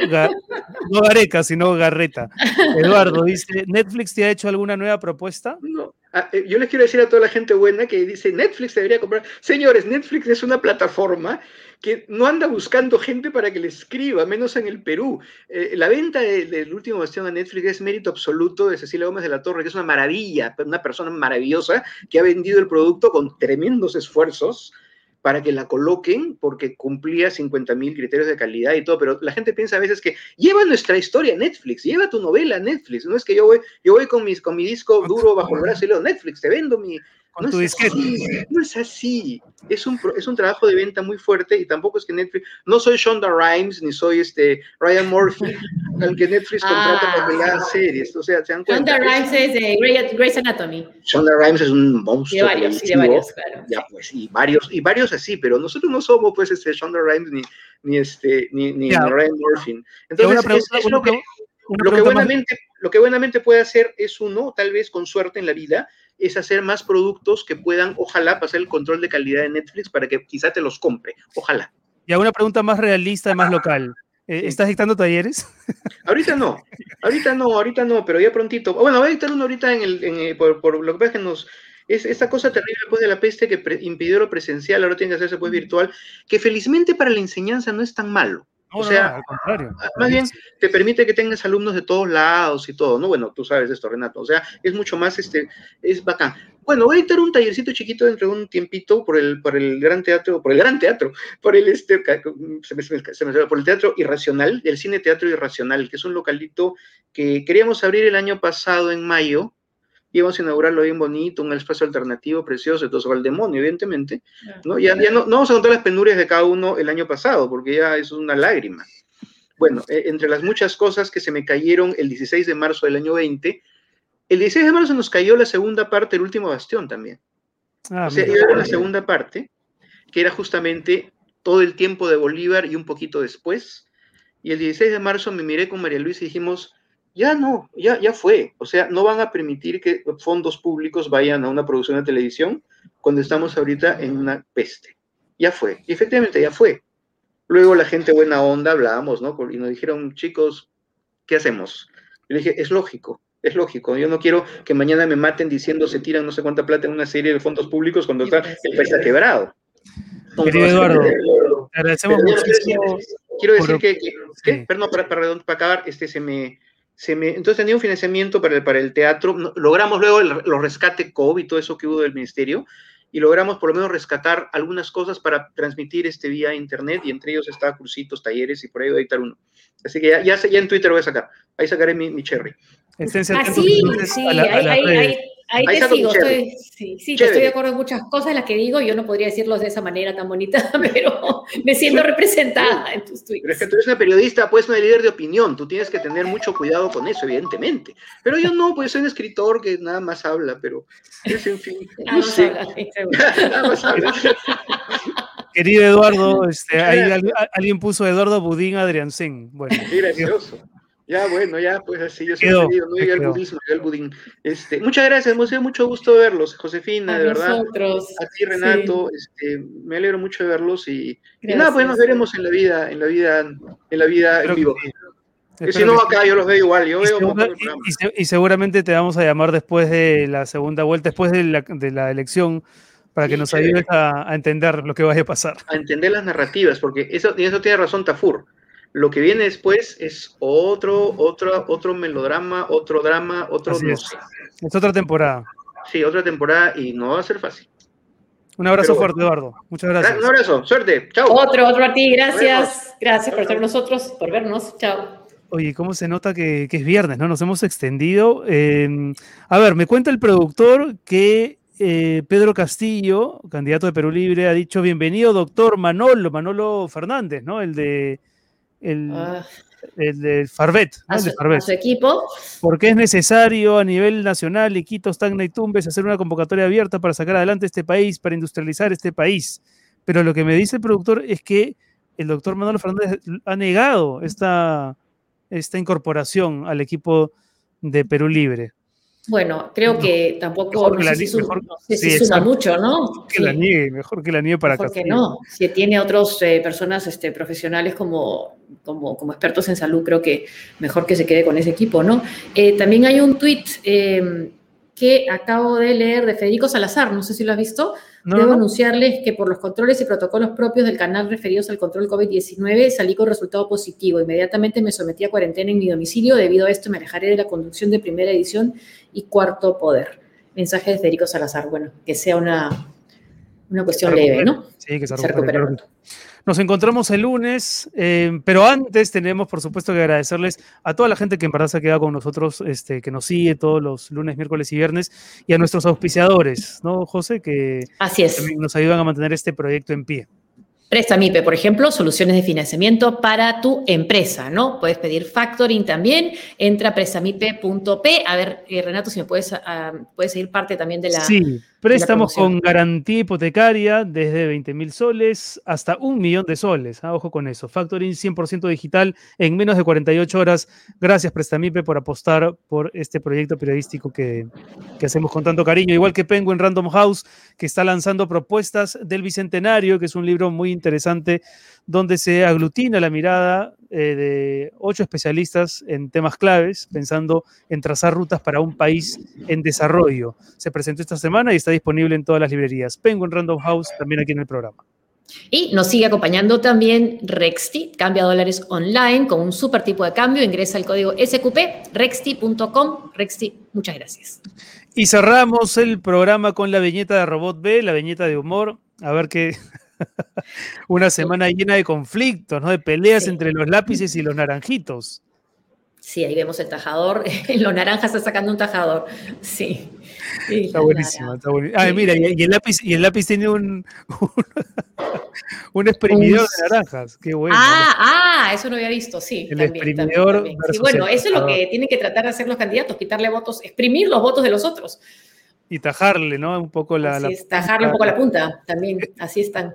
no Gareca, sino Garreta. Eduardo dice, ¿Netflix te ha hecho alguna nueva propuesta? No. Ah, eh, yo les quiero decir a toda la gente buena que dice Netflix debería comprar. Señores, Netflix es una plataforma que no anda buscando gente para que le escriba, menos en el Perú. Eh, la venta de- del último bastión a Netflix es mérito absoluto de Cecilia Gómez de la Torre, que es una maravilla, una persona maravillosa que ha vendido el producto con tremendos esfuerzos para que la coloquen porque cumplía 50 mil criterios de calidad y todo, pero la gente piensa a veces que lleva nuestra historia a Netflix, lleva tu novela a Netflix, no es que yo voy, yo voy con, mis, con mi disco duro bajo el brazo y le digo, Netflix, te vendo mi... Con no tu es disquete. así, no es así, es un, es un trabajo de venta muy fuerte y tampoco es que Netflix, no soy Shonda Rhimes ni soy este Ryan Murphy, <laughs> al que Netflix contrata para que le haga series, o sea, se dan. Shonda Rhimes es de Grey- Grey's Anatomy. Shonda Rhimes es un De monstruo. varios, sí, de varios, claro. Ya, pues, y varios, y varios así, pero nosotros no somos, pues, este, Shonda Rhimes ni, ni este, ni, ni, ni Ryan Murphy. Entonces, es- pregunta- es una lo que, lo que buenamente, lo que buenamente puede hacer es uno, tal vez con suerte en la vida, es hacer más productos que puedan, ojalá, pasar el control de calidad de Netflix para que quizá te los compre. Ojalá. Ya una pregunta más realista, más local. Eh. ¿Estás dictando talleres? <laughs> Ahorita no, ahorita no, ahorita no, pero ya prontito. Bueno, voy a dictar uno ahorita en el, en, eh, por, por lo que pasa que nos, es esta cosa terrible después de la peste que pre- impidió lo presencial, ahora tiene que hacerse pues virtual, que felizmente para la enseñanza no es tan malo. No, o sea, no, al contrario. Más bien, te permite que tengas alumnos de todos lados y todo, ¿no? Bueno, tú sabes esto, Renato. O sea, es mucho más, este, es bacán. Bueno, voy a dictar un tallercito chiquito dentro de un tiempito por el, por el Gran Teatro, por el Gran Teatro, por el, este, se me- se me- se me- por el Teatro Irracional, el Cine Teatro Irracional, que es un localito que queríamos abrir el año pasado en mayo, íbamos a inaugurarlo bien bonito, un espacio alternativo precioso, entonces va el demonio, evidentemente, ¿no? Ya, ya no, no vamos a contar las penurias de cada uno el año pasado, porque ya es una lágrima. Bueno, eh, entre las muchas cosas que se me cayeron el 16 de marzo del año 20, el 16 de marzo nos cayó la segunda parte del último bastión también. Ah, o sea, mira. iba a haber una segunda parte, que era justamente todo el tiempo de Bolívar y un poquito después. Y el 16 de marzo me miré con María Luisa y dijimos, ya no, ya, ya fue. O sea, no van a permitir que fondos públicos vayan a una producción de televisión cuando estamos ahorita en una peste. Ya fue. Y efectivamente, ya fue. Luego la gente buena onda hablábamos, ¿no? Y nos dijeron, chicos, ¿qué hacemos? Yo le dije, es lógico, es lógico. Yo no quiero que mañana me maten diciendo se tiran no sé cuánta plata en una serie de fondos públicos cuando está, el país está quebrado. Querido Eduardo, te agradecemos muchísimo. Quiero decir por- que, que- ¿qué? perdón, para, para, para acabar, este, se me, se me, entonces tenía un financiamiento para el, para el teatro, logramos luego el- los rescate COVID y todo eso que hubo del ministerio, y logramos por lo menos rescatar algunas cosas para transmitir este vía internet, y entre ellos está cursitos, talleres, y por ahí voy a editar uno. Así que ya, ya, sé- ya en Twitter voy a sacar, ahí sacaré mi, mi cherry. Esténse Ah, sí, a la- a ahí, las ahí, redes. Ahí, te sigo. Estoy, sí, sí, estoy de acuerdo en muchas cosas las que digo. Yo no podría decirlos de esa manera tan bonita, <laughs> pero me siento representada en tus Pero es tweets. que tú eres una periodista, pues una líder de opinión, tú tienes que tener mucho cuidado con eso, evidentemente. Pero yo no, pues soy un escritor que nada más habla, pero es en fin, <laughs> no Vamos a sé. hablar, sí, seguro. <laughs> Nada más habla. Querido Eduardo, este, ahí alguien puso Eduardo Budín Adriancén. Bueno, gracioso. Ya, bueno, ya, pues así, yo Quedó, digo, no llegué al budismo, llegué al budín. Este, muchas gracias, me dio mucho gusto verlos, Josefina, A de verdad. nosotros. A ti, Renato, este, me alegro mucho de verlos y, y nada, pues nos veremos en la vida, en la vida, en la vida Espero en que vivo. sí. Y Espero si no, que sí. acá yo los veo igual, yo Y, veo segura- y- y se- y seguramente te vamos a llamar después de la segunda vuelta, después de la, de la elección, para que Sí, nos ayudes a, a entender lo que vaya a pasar. a entender las narrativas, porque eso, y eso tiene razón Tafur. Lo que viene después es otro, otro, otro melodrama, otro drama, otro Así no es. sé. Es otra temporada. Sí, otra temporada y no va a ser fácil. Un abrazo Pero- fuerte, Eduardo. Muchas gracias. Un abrazo, suerte, chao. Otro, otro a ti. Gracias. Gracias por estar con nosotros, por vernos. Chao. Oye, ¿cómo se nota que, que es viernes, no? Nos hemos extendido. Eh, a ver, me cuenta el productor que eh, Pedro Castillo, candidato de Perú Libre, ha dicho bienvenido, doctor Manolo, Manolo Fernández, ¿no? El de el, Ah, el de Farvet, ¿no? El de Farvet. su equipo. Porque es necesario a nivel nacional, Iquitos, Tacna y Tumbes, hacer una convocatoria abierta para sacar adelante este país, para industrializar este país. Pero lo que me dice el productor es que el doctor Manuel Fernández ha negado esta, esta incorporación al equipo de Perú Libre? Bueno, creo que tampoco mejor que la sé si mejor- no sé si sí, suma exacto. mucho, ¿no? Mejor que la niegue, mejor que la niegue para Mejor que Castillo. no. Si tiene otros eh, personas este, profesionales como, como, como expertos en salud, creo que mejor que se quede con ese equipo, ¿no? Eh, también hay un tuit eh, que acabo de leer de Federico Salazar, no sé si lo has visto. No, Debo no. anunciarles que por los controles y protocolos propios del canal referidos al control COVID-19 salí con resultado positivo. Inmediatamente me sometí a cuarentena en mi domicilio. Debido a esto me alejaré de la conducción de primera edición y cuarto poder. Mensaje de Federico Salazar. Bueno, que sea una, una cuestión leve. ¿no? Sí, que se, Se recupere, claro. Nos encontramos el lunes, eh, pero antes tenemos, por supuesto, que agradecerles a toda la gente que en verdad se ha quedado con nosotros, este, que nos sigue todos los lunes, miércoles y viernes, y a nuestros auspiciadores, ¿no, José? Que Así es. también nos ayudan a mantener este proyecto en pie. Prestamipe, por ejemplo, soluciones de financiamiento para tu empresa, ¿no? Puedes pedir factoring también. Entra a prestamipe.p. A ver, eh, Renato, si me puedes, ah, puedes seguir parte también de la. Sí, préstamos con garantía hipotecaria desde 20 mil soles hasta un millón de soles. ah, Ojo con eso. Factoring 100% digital en menos de 48 horas. Gracias, Prestamipe, por apostar por este proyecto periodístico que, que hacemos con tanto cariño. Igual que Penguin Random House, que está lanzando propuestas del Bicentenario, que es un libro muy interesante donde se aglutina la mirada eh, de ocho especialistas en temas claves, pensando en trazar rutas para un país en desarrollo. Se presentó esta semana y está disponible en todas las librerías. Penguin Random House también aquí en el programa. Y nos sigue acompañando también Rexti, cambia dólares online con un super tipo de cambio. Ingresa el código SQP, rexti.com. Rexti, muchas gracias. Y cerramos el programa con la viñeta de Robot B, la viñeta de humor. A ver qué. <laughs> Una semana llena de conflictos, ¿no? De peleas Sí. entre los lápices y los naranjitos. Sí, ahí vemos el tajador. <laughs> Lo naranja está sacando un tajador. Sí. Sí, Está buenísimo, está buenísimo. Ah, Sí. mira, y, el lápiz, y el lápiz tiene un, un, <laughs> un exprimidor de naranjas. Qué bueno. Ah, ah, eso no había visto, sí. El también, exprimidor también. Sí, bueno, eso es lo que tienen que tratar de hacer los candidatos, quitarle votos, exprimir los votos de los otros. Y tajarle, ¿no? Un poco la. así la es, tajarle un poco la punta, también, así están.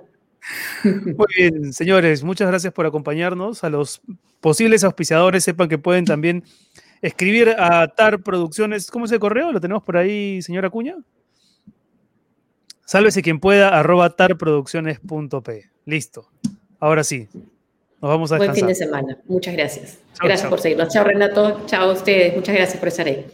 Muy bien, señores, muchas gracias por acompañarnos. A los posibles auspiciadores, sepan que pueden también escribir a TAR Producciones. ¿Cómo es el correo? ¿Lo tenemos por ahí, señora Cuña? Sálvese quien pueda, arroba tarproducciones.p. Listo. Ahora sí. Nos vamos a Buen fin descansar. de semana. Muchas gracias. Gracias por seguirnos. Chao, Renato. Chao a ustedes. Muchas gracias por estar ahí.